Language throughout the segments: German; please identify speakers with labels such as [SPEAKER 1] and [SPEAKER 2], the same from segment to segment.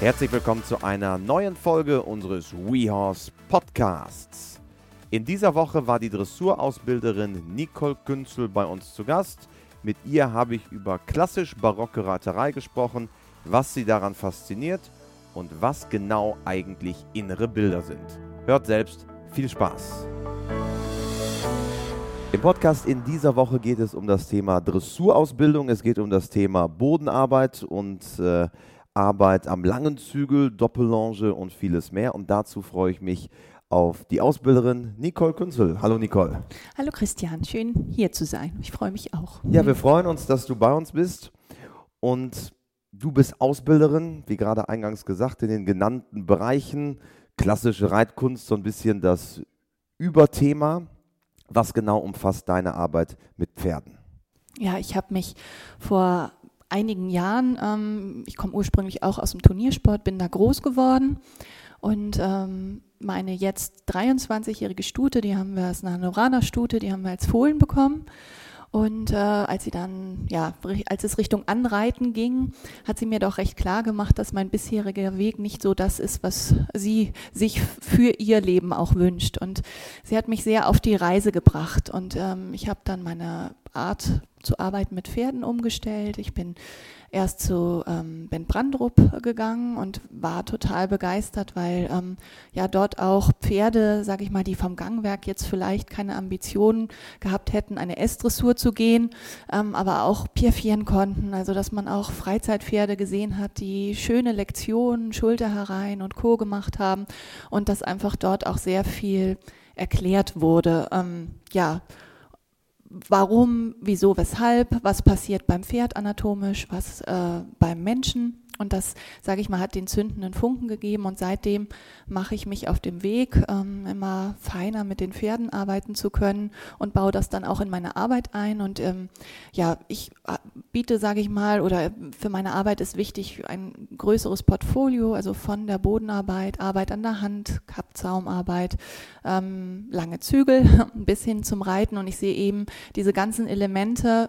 [SPEAKER 1] Herzlich willkommen zu einer neuen Folge unseres WeHorse Podcasts. In dieser Woche war die Dressurausbilderin Nicole Günzel bei uns zu Gast. Mit ihr habe ich über klassisch-barocke Reiterei gesprochen, was sie daran fasziniert und was genau eigentlich innere Bilder sind. Hört selbst, viel Spaß! Im Podcast in dieser Woche geht es um das Thema Dressurausbildung, es geht um das Thema Bodenarbeit und äh, Arbeit am langen Zügel, Doppellonge und vieles mehr. Und dazu freue ich mich auf die Ausbilderin Nicole Künzel. Hallo Nicole.
[SPEAKER 2] Hallo Christian, schön hier zu sein. Ich freue mich auch.
[SPEAKER 1] Ja, wir freuen uns, dass du bei uns bist. Und du bist Ausbilderin, wie gerade eingangs gesagt, in den genannten Bereichen. Klassische Reitkunst, so ein bisschen das Überthema. Was genau umfasst deine Arbeit mit Pferden?
[SPEAKER 2] Ja, ich habe mich vor einigen Jahren, ähm, ich komme ursprünglich auch aus dem Turniersport, bin da groß geworden und ähm, meine jetzt 23-jährige Stute, die haben wir als eine Hannoveraner-Stute, die haben wir als Fohlen bekommen. Und äh, als sie dann, ja, als es Richtung Anreiten ging, hat sie mir doch recht klar gemacht, dass mein bisheriger Weg nicht so das ist, was sie sich für ihr Leben auch wünscht. Und sie hat mich sehr auf die Reise gebracht. Und ähm, ich habe dann meine Art zu arbeiten mit Pferden umgestellt. Ich bin erst zu ähm, Ben Brandrup gegangen und war total begeistert, weil ähm, ja dort auch Pferde, sage ich mal, die vom Gangwerk jetzt vielleicht keine Ambitionen gehabt hätten, eine S-Dressur zu gehen, ähm, aber auch pierfieren konnten. Also dass man auch Freizeitpferde gesehen hat, die schöne Lektionen, Schulter herein und Co. gemacht haben und dass einfach dort auch sehr viel erklärt wurde. Ähm, ja, warum, wieso, weshalb, was passiert beim Pferd anatomisch, was äh, beim Menschen. Und das, sage ich mal, hat den zündenden Funken gegeben. Und seitdem mache ich mich auf dem Weg, ähm, immer feiner mit den Pferden arbeiten zu können und baue das dann auch in meine Arbeit ein. Und ähm, ja, ich äh, biete, sage ich mal, oder für meine Arbeit ist wichtig ein größeres Portfolio, also von der Bodenarbeit, Arbeit an der Hand, Kappzaumarbeit, ähm, lange Zügel bis hin zum Reiten. Und ich sehe eben diese ganzen Elemente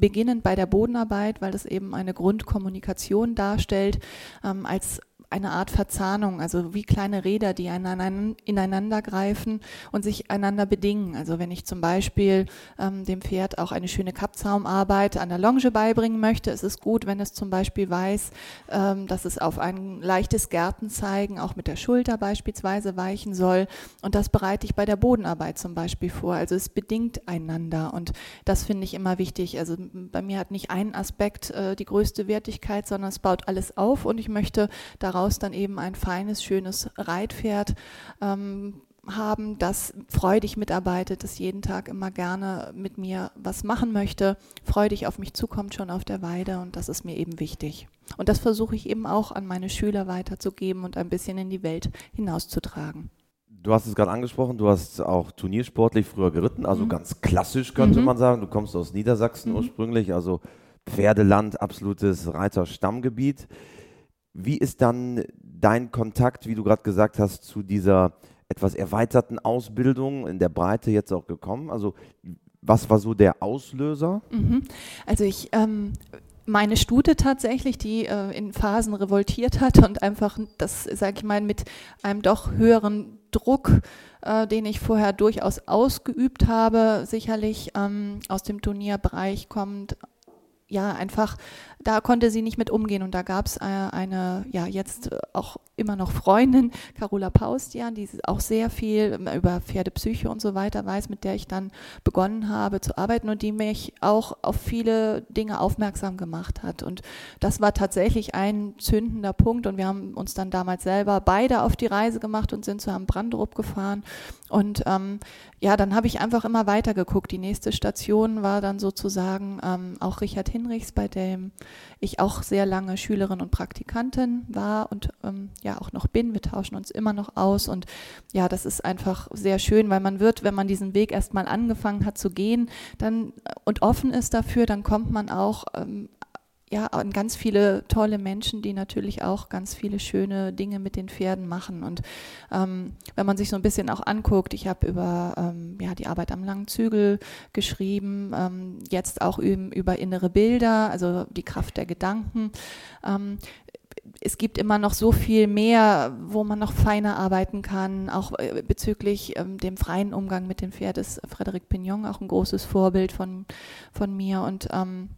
[SPEAKER 2] beginnend bei der Bodenarbeit, weil das eben eine Grundkommunikation darstellt, ähm, als eine Art Verzahnung, also wie kleine Räder, die ineinander greifen und sich einander bedingen. Also wenn ich zum Beispiel ähm, dem Pferd auch eine schöne Kappzaumarbeit an der Longe beibringen möchte, ist es gut, wenn es zum Beispiel weiß, ähm, dass es auf ein leichtes Gärtenzeigen auch mit der Schulter beispielsweise weichen soll. Und das bereite ich bei der Bodenarbeit zum Beispiel vor. Also es bedingt einander und das finde ich immer wichtig. Also bei mir hat nicht ein Aspekt äh, die größte Wertigkeit, sondern es baut alles auf und ich möchte daraus daraus dann eben ein feines, schönes Reitpferd ähm, haben, das freudig mitarbeitet, das jeden Tag immer gerne mit mir was machen möchte, freudig auf mich zukommt schon auf der Weide und das ist mir eben wichtig. Und das versuche ich eben auch an meine Schüler weiterzugeben und ein bisschen in die Welt hinauszutragen.
[SPEAKER 1] Du hast es gerade angesprochen, du hast auch turniersportlich früher geritten, also mhm. ganz klassisch könnte mhm. man sagen. Du kommst aus Niedersachsen mhm. ursprünglich, also Pferdeland, absolutes Reiterstammgebiet. Wie ist dann dein Kontakt, wie du gerade gesagt hast, zu dieser etwas erweiterten Ausbildung in der Breite jetzt auch gekommen? Also was war so der Auslöser?
[SPEAKER 2] Mhm. Also ich ähm, meine Stute tatsächlich, die äh, in Phasen revoltiert hat und einfach das, sage ich mal, mit einem doch höheren Druck, äh, den ich vorher durchaus ausgeübt habe, sicherlich ähm, aus dem Turnierbereich kommt, ja, einfach, da konnte sie nicht mit umgehen. Und da gab es äh, eine, ja, jetzt auch immer noch Freundin, Carola Paustian, die auch sehr viel über Pferdepsyche und so weiter weiß, mit der ich dann begonnen habe zu arbeiten und die mich auch auf viele Dinge aufmerksam gemacht hat. Und das war tatsächlich ein zündender Punkt. Und wir haben uns dann damals selber beide auf die Reise gemacht und sind zu Herrn Brandrup gefahren. Und ähm, ja, dann habe ich einfach immer weiter geguckt. Die nächste Station war dann sozusagen ähm, auch Richard Hinrichs, bei dem ich auch sehr lange Schülerin und Praktikantin war und ähm, ja auch noch bin. Wir tauschen uns immer noch aus und ja, das ist einfach sehr schön, weil man wird, wenn man diesen Weg erstmal angefangen hat zu gehen, dann und offen ist dafür, dann kommt man auch ähm, ja, an ganz viele tolle Menschen, die natürlich auch ganz viele schöne Dinge mit den Pferden machen. Und ähm, wenn man sich so ein bisschen auch anguckt, ich habe über ähm, ja, die Arbeit am langen Zügel geschrieben, ähm, jetzt auch über, über innere Bilder, also die Kraft der Gedanken. Ähm, es gibt immer noch so viel mehr, wo man noch feiner arbeiten kann. Auch äh, bezüglich ähm, dem freien Umgang mit dem Pferd ist Frederic Pignon auch ein großes Vorbild von, von mir. Und ähm,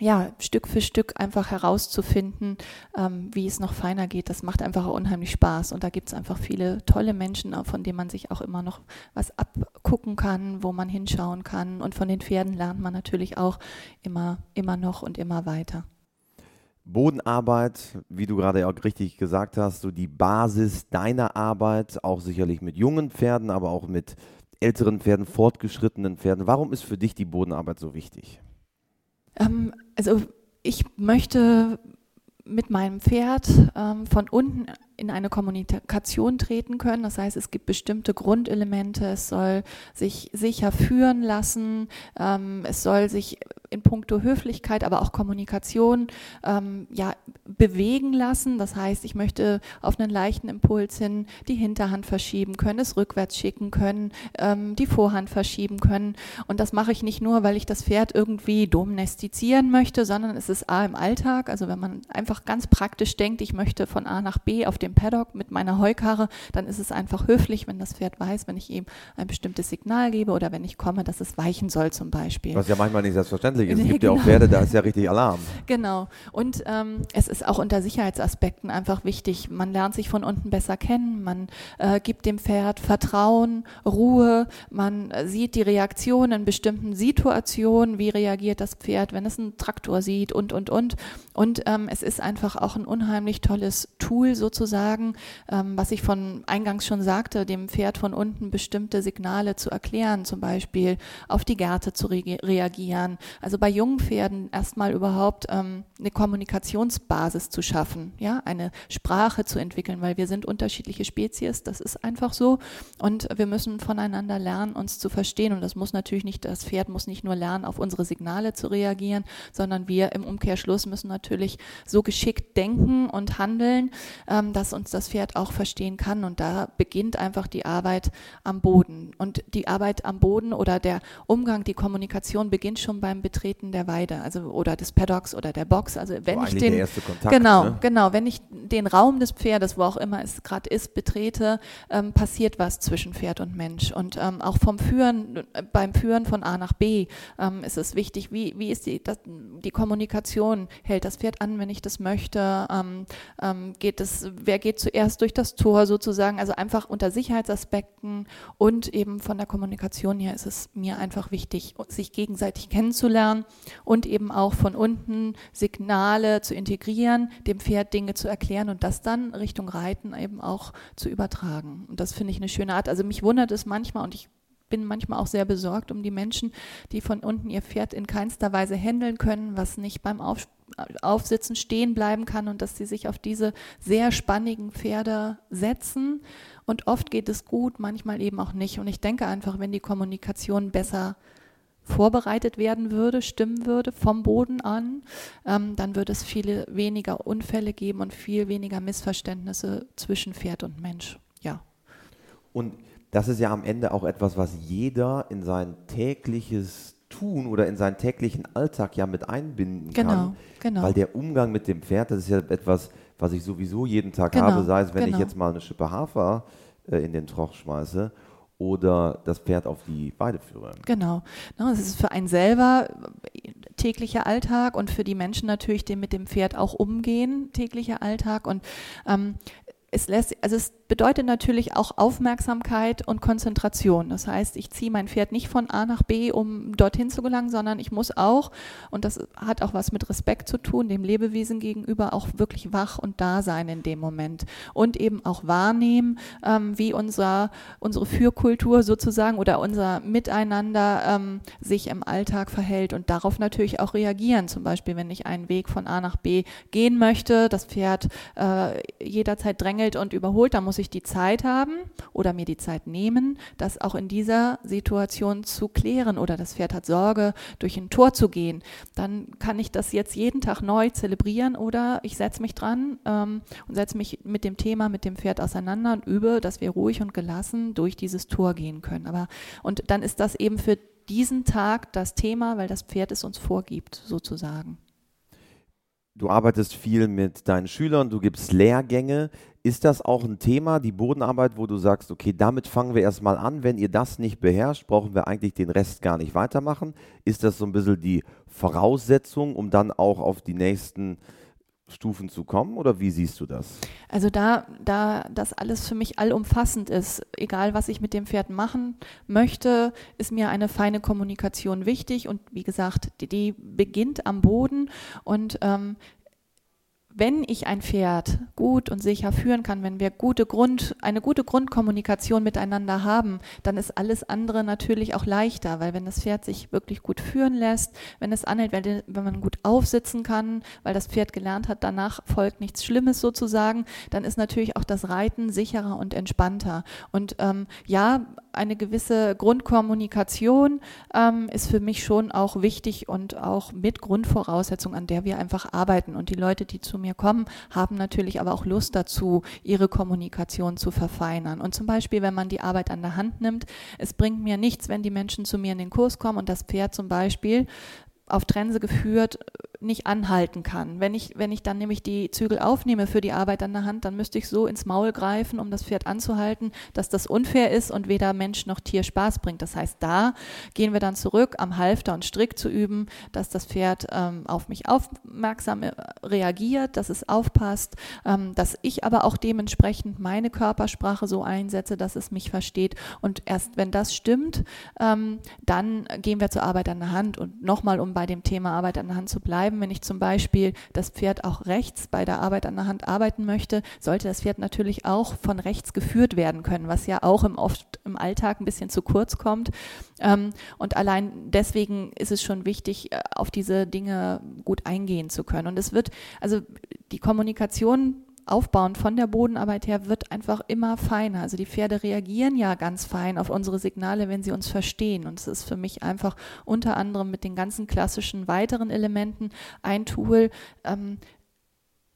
[SPEAKER 2] ja, Stück für Stück einfach herauszufinden, ähm, wie es noch feiner geht. Das macht einfach unheimlich Spaß. Und da gibt es einfach viele tolle Menschen, von denen man sich auch immer noch was abgucken kann, wo man hinschauen kann. Und von den Pferden lernt man natürlich auch immer, immer noch und immer weiter.
[SPEAKER 1] Bodenarbeit, wie du gerade auch richtig gesagt hast, so die Basis deiner Arbeit, auch sicherlich mit jungen Pferden, aber auch mit älteren Pferden, fortgeschrittenen Pferden. Warum ist für dich die Bodenarbeit so wichtig?
[SPEAKER 2] Ähm, also ich möchte mit meinem Pferd ähm, von unten in eine Kommunikation treten können. Das heißt, es gibt bestimmte Grundelemente. Es soll sich sicher führen lassen. Ähm, es soll sich in puncto Höflichkeit, aber auch Kommunikation ähm, ja, bewegen lassen. Das heißt, ich möchte auf einen leichten Impuls hin die Hinterhand verschieben können, es rückwärts schicken können, ähm, die Vorhand verschieben können. Und das mache ich nicht nur, weil ich das Pferd irgendwie domestizieren möchte, sondern es ist A im Alltag. Also wenn man einfach ganz praktisch denkt, ich möchte von A nach B auf dem Paddock mit meiner Heukarre, dann ist es einfach höflich, wenn das Pferd weiß, wenn ich ihm ein bestimmtes Signal gebe oder wenn ich komme, dass es weichen soll zum Beispiel.
[SPEAKER 1] Was ja manchmal nicht selbstverständlich selbstverständlich ist. Es gibt genau. ja auch Pferde, da ist ja richtig Alarm.
[SPEAKER 2] Genau. Und ähm, es ist auch unter Sicherheitsaspekten einfach wichtig. Man lernt sich von unten besser kennen, man äh, gibt dem Pferd Vertrauen, Ruhe, man sieht die Reaktion in bestimmten Situationen, wie reagiert das Pferd, wenn es einen Traktor sieht und, und, und. Und ähm, es ist einfach auch ein unheimlich tolles Tool sozusagen, ähm, was ich von eingangs schon sagte, dem Pferd von unten bestimmte Signale zu erklären, zum Beispiel auf die Gärte zu re reagieren, also bei jungen Pferden erstmal überhaupt ähm, eine Kommunikationsbasis zu schaffen, ja, eine Sprache zu entwickeln, weil wir sind unterschiedliche Spezies, das ist einfach so. Und wir müssen voneinander lernen, uns zu verstehen. Und das muss natürlich nicht, das Pferd muss nicht nur lernen, auf unsere Signale zu reagieren, sondern wir im Umkehrschluss müssen natürlich so geschickt denken und handeln, ähm, dass uns das Pferd auch verstehen kann und da beginnt einfach die Arbeit am Boden und die Arbeit am Boden oder der Umgang, die Kommunikation beginnt schon beim Betreten der Weide, also oder des Paddocks oder der Box. Also wenn so ich den
[SPEAKER 1] Kontakt,
[SPEAKER 2] genau,
[SPEAKER 1] ne?
[SPEAKER 2] genau, wenn ich den Raum des Pferdes, wo auch immer es gerade ist, betrete, ähm, passiert was zwischen Pferd und Mensch. Und ähm, auch vom Führen, beim Führen von A nach B ähm, ist es wichtig, wie, wie ist die, das, die Kommunikation? Hält das Pferd an, wenn ich das möchte? Ähm, ähm, geht es, wer geht zuerst durch das Tor sozusagen? Also einfach unter Sicherheitsaspekten und eben von der Kommunikation her ist es mir einfach wichtig, sich gegenseitig kennenzulernen lernen und eben auch von unten Signale zu integrieren, dem Pferd Dinge zu erklären und das dann Richtung Reiten eben auch zu übertragen. Und das finde ich eine schöne Art. Also mich wundert es manchmal und ich bin manchmal auch sehr besorgt um die Menschen, die von unten ihr Pferd in keinster Weise handeln können, was nicht beim Auf Aufsitzen stehen bleiben kann und dass sie sich auf diese sehr spannigen Pferde setzen. Und oft geht es gut, manchmal eben auch nicht. Und ich denke einfach, wenn die Kommunikation besser vorbereitet werden würde, stimmen würde vom Boden an, ähm, dann würde es viele weniger Unfälle geben und viel weniger Missverständnisse zwischen Pferd und Mensch. Ja.
[SPEAKER 1] Und das ist ja am Ende auch etwas, was jeder in sein tägliches Tun oder in seinen täglichen Alltag ja mit einbinden
[SPEAKER 2] genau,
[SPEAKER 1] kann.
[SPEAKER 2] Genau.
[SPEAKER 1] Weil der Umgang mit dem Pferd, das ist ja etwas, was ich sowieso jeden Tag genau, habe, sei es, wenn
[SPEAKER 2] genau.
[SPEAKER 1] ich jetzt mal eine Schippe Hafer äh, in den Troch schmeiße oder das Pferd auf die Weide führe.
[SPEAKER 2] Genau. Es ist für einen selber täglicher Alltag und für die Menschen natürlich, die mit dem Pferd auch umgehen, täglicher Alltag. Und ähm, es lässt, also es bedeutet natürlich auch Aufmerksamkeit und Konzentration. Das heißt, ich ziehe mein Pferd nicht von A nach B, um dorthin zu gelangen, sondern ich muss auch, und das hat auch was mit Respekt zu tun, dem Lebewesen gegenüber auch wirklich wach und da sein in dem Moment. Und eben auch wahrnehmen, ähm, wie unser, unsere Fürkultur sozusagen oder unser Miteinander ähm, sich im Alltag verhält und darauf natürlich auch reagieren. Zum Beispiel, wenn ich einen Weg von A nach B gehen möchte, das Pferd äh, jederzeit drängelt und überholt, dann muss ich die Zeit haben oder mir die Zeit nehmen, das auch in dieser Situation zu klären oder das Pferd hat Sorge, durch ein Tor zu gehen, dann kann ich das jetzt jeden Tag neu zelebrieren oder ich setze mich dran ähm, und setze mich mit dem Thema, mit dem Pferd auseinander und übe, dass wir ruhig und gelassen durch dieses Tor gehen können. Aber und dann ist das eben für diesen Tag das Thema, weil das Pferd es uns vorgibt, sozusagen.
[SPEAKER 1] du arbeitest viel mit deinen Schülern, du gibst Lehrgänge. Ist das auch ein Thema, die Bodenarbeit, wo du sagst, okay, damit fangen wir erstmal an. Wenn ihr das nicht beherrscht, brauchen wir eigentlich den Rest gar nicht weitermachen? Ist das so ein bisschen die Voraussetzung, um dann auch auf die nächsten Stufen zu kommen oder wie siehst du das?
[SPEAKER 2] Also da, da das alles für mich allumfassend ist, egal was ich mit dem Pferd machen möchte, ist mir eine feine Kommunikation wichtig und wie gesagt, die, die beginnt am Boden und ähm, wenn ich ein Pferd gut und sicher führen kann, wenn wir gute Grund, eine gute Grundkommunikation miteinander haben, dann ist alles andere natürlich auch leichter, weil wenn das Pferd sich wirklich gut führen lässt, wenn es anhält, wenn, wenn man gut aufsitzen kann, weil das Pferd gelernt hat, danach folgt nichts Schlimmes sozusagen, dann ist natürlich auch das Reiten sicherer und entspannter. Und ähm, ja, eine gewisse Grundkommunikation ähm, ist für mich schon auch wichtig und auch mit Grundvoraussetzung, an der wir einfach arbeiten. Und die Leute, die zu mir kommen, haben natürlich aber auch Lust dazu, ihre Kommunikation zu verfeinern. Und zum Beispiel, wenn man die Arbeit an der Hand nimmt, es bringt mir nichts, wenn die Menschen zu mir in den Kurs kommen und das Pferd zum Beispiel auf Trense geführt nicht anhalten kann. Wenn ich, wenn ich dann nämlich die Zügel aufnehme für die Arbeit an der Hand, dann müsste ich so ins Maul greifen, um das Pferd anzuhalten, dass das unfair ist und weder Mensch noch Tier Spaß bringt. Das heißt, da gehen wir dann zurück, am Halfter und Strick zu üben, dass das Pferd ähm, auf mich aufmerksam äh, reagiert, dass es aufpasst, ähm, dass ich aber auch dementsprechend meine Körpersprache so einsetze, dass es mich versteht. Und erst wenn das stimmt, ähm, dann gehen wir zur Arbeit an der Hand. Und nochmal, um bei dem Thema Arbeit an der Hand zu bleiben, bleiben. Wenn ich zum Beispiel das Pferd auch rechts bei der Arbeit an der Hand arbeiten möchte, sollte das Pferd natürlich auch von rechts geführt werden können, was ja auch im, oft im Alltag ein bisschen zu kurz kommt. Ähm, und allein deswegen ist es schon wichtig, äh, auf diese Dinge gut eingehen zu können. Und es wird, also die Kommunikation aufbauend von der Bodenarbeit her wird einfach immer feiner. Also die Pferde reagieren ja ganz fein auf unsere Signale, wenn sie uns verstehen. Und es ist für mich einfach unter anderem mit den ganzen klassischen weiteren Elementen ein Tool, ähm,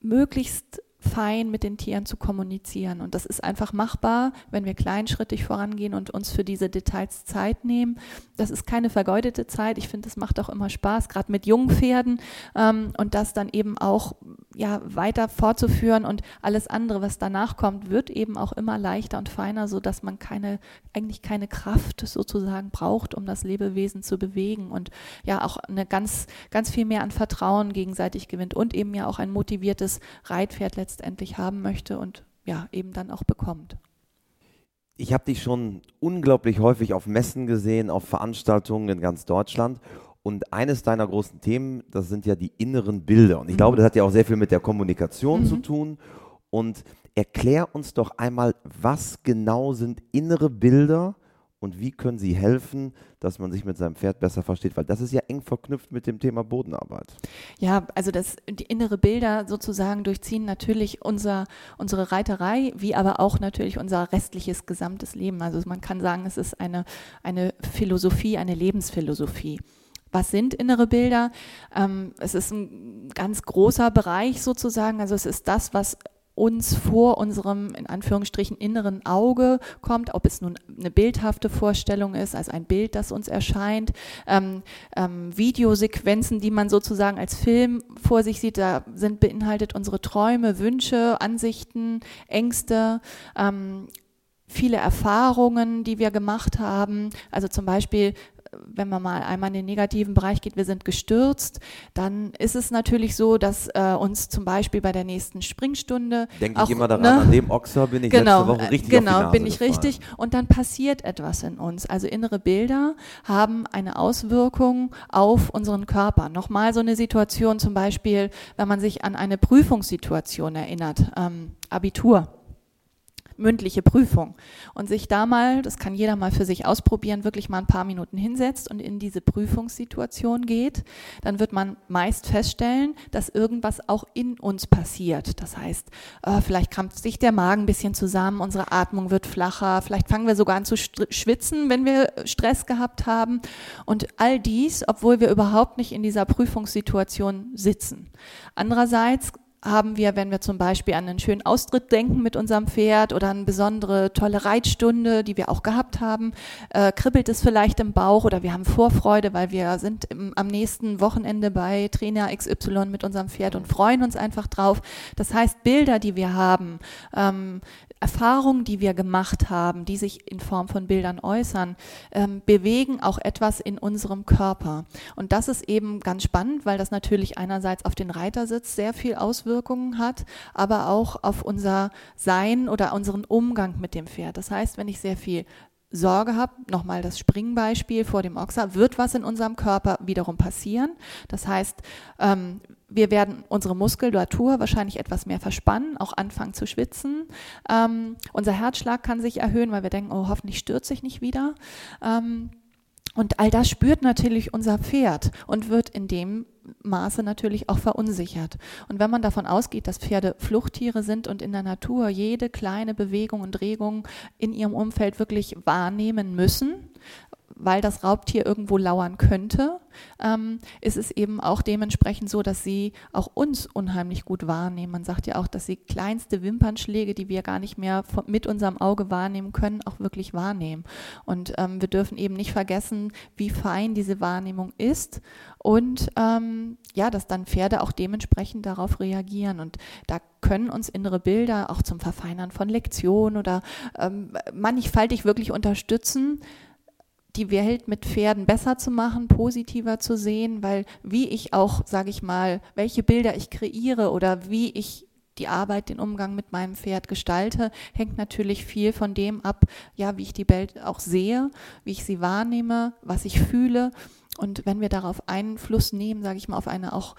[SPEAKER 2] möglichst fein mit den Tieren zu kommunizieren. Und das ist einfach machbar, wenn wir kleinschrittig vorangehen und uns für diese Details Zeit nehmen. Das ist keine vergeudete Zeit. Ich finde, das macht auch immer Spaß, gerade mit jungen Pferden ähm, und das dann eben auch ja, weiter fortzuführen und alles andere, was danach kommt, wird eben auch immer leichter und feiner, sodass man keine, eigentlich keine Kraft sozusagen braucht, um das Lebewesen zu bewegen und ja auch eine ganz, ganz viel mehr an Vertrauen gegenseitig gewinnt und eben ja auch ein motiviertes Reitpferd letztendlich letztendlich haben möchte und ja, eben dann auch bekommt.
[SPEAKER 1] Ich habe dich schon unglaublich häufig auf Messen gesehen, auf Veranstaltungen in ganz Deutschland. Und eines deiner großen Themen, das sind ja die inneren Bilder. Und ich mhm. glaube, das hat ja auch sehr viel mit der Kommunikation mhm. zu tun. Und erklär uns doch einmal, was genau sind innere Bilder und wie können sie helfen, dass man sich mit seinem Pferd besser versteht? Weil das ist ja eng verknüpft mit dem Thema Bodenarbeit.
[SPEAKER 2] Ja, also das, die innere Bilder sozusagen durchziehen natürlich unser, unsere Reiterei, wie aber auch natürlich unser restliches gesamtes Leben. Also man kann sagen, es ist eine, eine Philosophie, eine Lebensphilosophie. Was sind innere Bilder? Ähm, es ist ein ganz großer Bereich sozusagen. Also es ist das, was uns vor unserem, in Anführungsstrichen, inneren Auge kommt, ob es nun eine bildhafte Vorstellung ist, also ein Bild, das uns erscheint, ähm, ähm, Videosequenzen, die man sozusagen als Film vor sich sieht, da sind beinhaltet unsere Träume, Wünsche, Ansichten, Ängste, ähm, viele Erfahrungen, die wir gemacht haben. Also zum Beispiel wenn man mal einmal in den negativen Bereich geht, wir sind gestürzt, dann ist es natürlich so, dass äh, uns zum Beispiel bei der nächsten Springstunde.
[SPEAKER 1] Denke ich immer daran, ne, an dem Ochser bin ich genau, letzte Woche richtig
[SPEAKER 2] Genau, bin ich gefallen. richtig. Und dann passiert etwas in uns. Also innere Bilder haben eine Auswirkung auf unseren Körper. Nochmal so eine Situation zum Beispiel, wenn man sich an eine Prüfungssituation erinnert, ähm, Abitur mündliche Prüfung und sich da mal, das kann jeder mal für sich ausprobieren, wirklich mal ein paar Minuten hinsetzt und in diese Prüfungssituation geht, dann wird man meist feststellen, dass irgendwas auch in uns passiert. Das heißt, äh, vielleicht krampft sich der Magen ein bisschen zusammen, unsere Atmung wird flacher, vielleicht fangen wir sogar an zu schwitzen, wenn wir Stress gehabt haben und all dies, obwohl wir überhaupt nicht in dieser Prüfungssituation sitzen. Andererseits haben wir, wenn wir zum Beispiel an einen schönen Austritt denken mit unserem Pferd oder eine besondere tolle Reitstunde, die wir auch gehabt haben, äh, kribbelt es vielleicht im Bauch oder wir haben Vorfreude, weil wir sind im, am nächsten Wochenende bei Trainer XY mit unserem Pferd und freuen uns einfach drauf. Das heißt, Bilder, die wir haben, ähm, Erfahrungen, die wir gemacht haben, die sich in Form von Bildern äußern, ähm, bewegen auch etwas in unserem Körper. Und das ist eben ganz spannend, weil das natürlich einerseits auf den Reitersitz sehr viel Auswirkungen hat, aber auch auf unser Sein oder unseren Umgang mit dem Pferd. Das heißt, wenn ich sehr viel Sorge habe, nochmal das Springbeispiel vor dem Ochser, wird was in unserem Körper wiederum passieren. Das heißt, ähm, wir werden unsere Muskulatur wahrscheinlich etwas mehr verspannen, auch anfangen zu schwitzen. Ähm, unser Herzschlag kann sich erhöhen, weil wir denken, oh, hoffentlich stürze ich nicht wieder. Ähm, und all das spürt natürlich unser Pferd und wird in dem Maße natürlich auch verunsichert. Und wenn man davon ausgeht, dass Pferde Fluchttiere sind und in der Natur jede kleine Bewegung und Regung in ihrem Umfeld wirklich wahrnehmen müssen, weil das Raubtier irgendwo lauern könnte, ähm, ist es eben auch dementsprechend so, dass sie auch uns unheimlich gut wahrnehmen. Man sagt ja auch, dass sie kleinste Wimpernschläge, die wir gar nicht mehr von, mit unserem Auge wahrnehmen können, auch wirklich wahrnehmen. Und ähm, wir dürfen eben nicht vergessen, wie fein diese Wahrnehmung ist und ähm, ja, dass dann Pferde auch dementsprechend darauf reagieren. Und da können uns innere Bilder auch zum Verfeinern von Lektionen oder ähm, mannigfaltig wirklich unterstützen die Welt mit Pferden besser zu machen, positiver zu sehen, weil wie ich auch, sage ich mal, welche Bilder ich kreiere oder wie ich die Arbeit, den Umgang mit meinem Pferd gestalte, hängt natürlich viel von dem ab, ja, wie ich die Welt auch sehe, wie ich sie wahrnehme, was ich fühle. Und wenn wir darauf Einfluss nehmen, sage ich mal, auf eine auch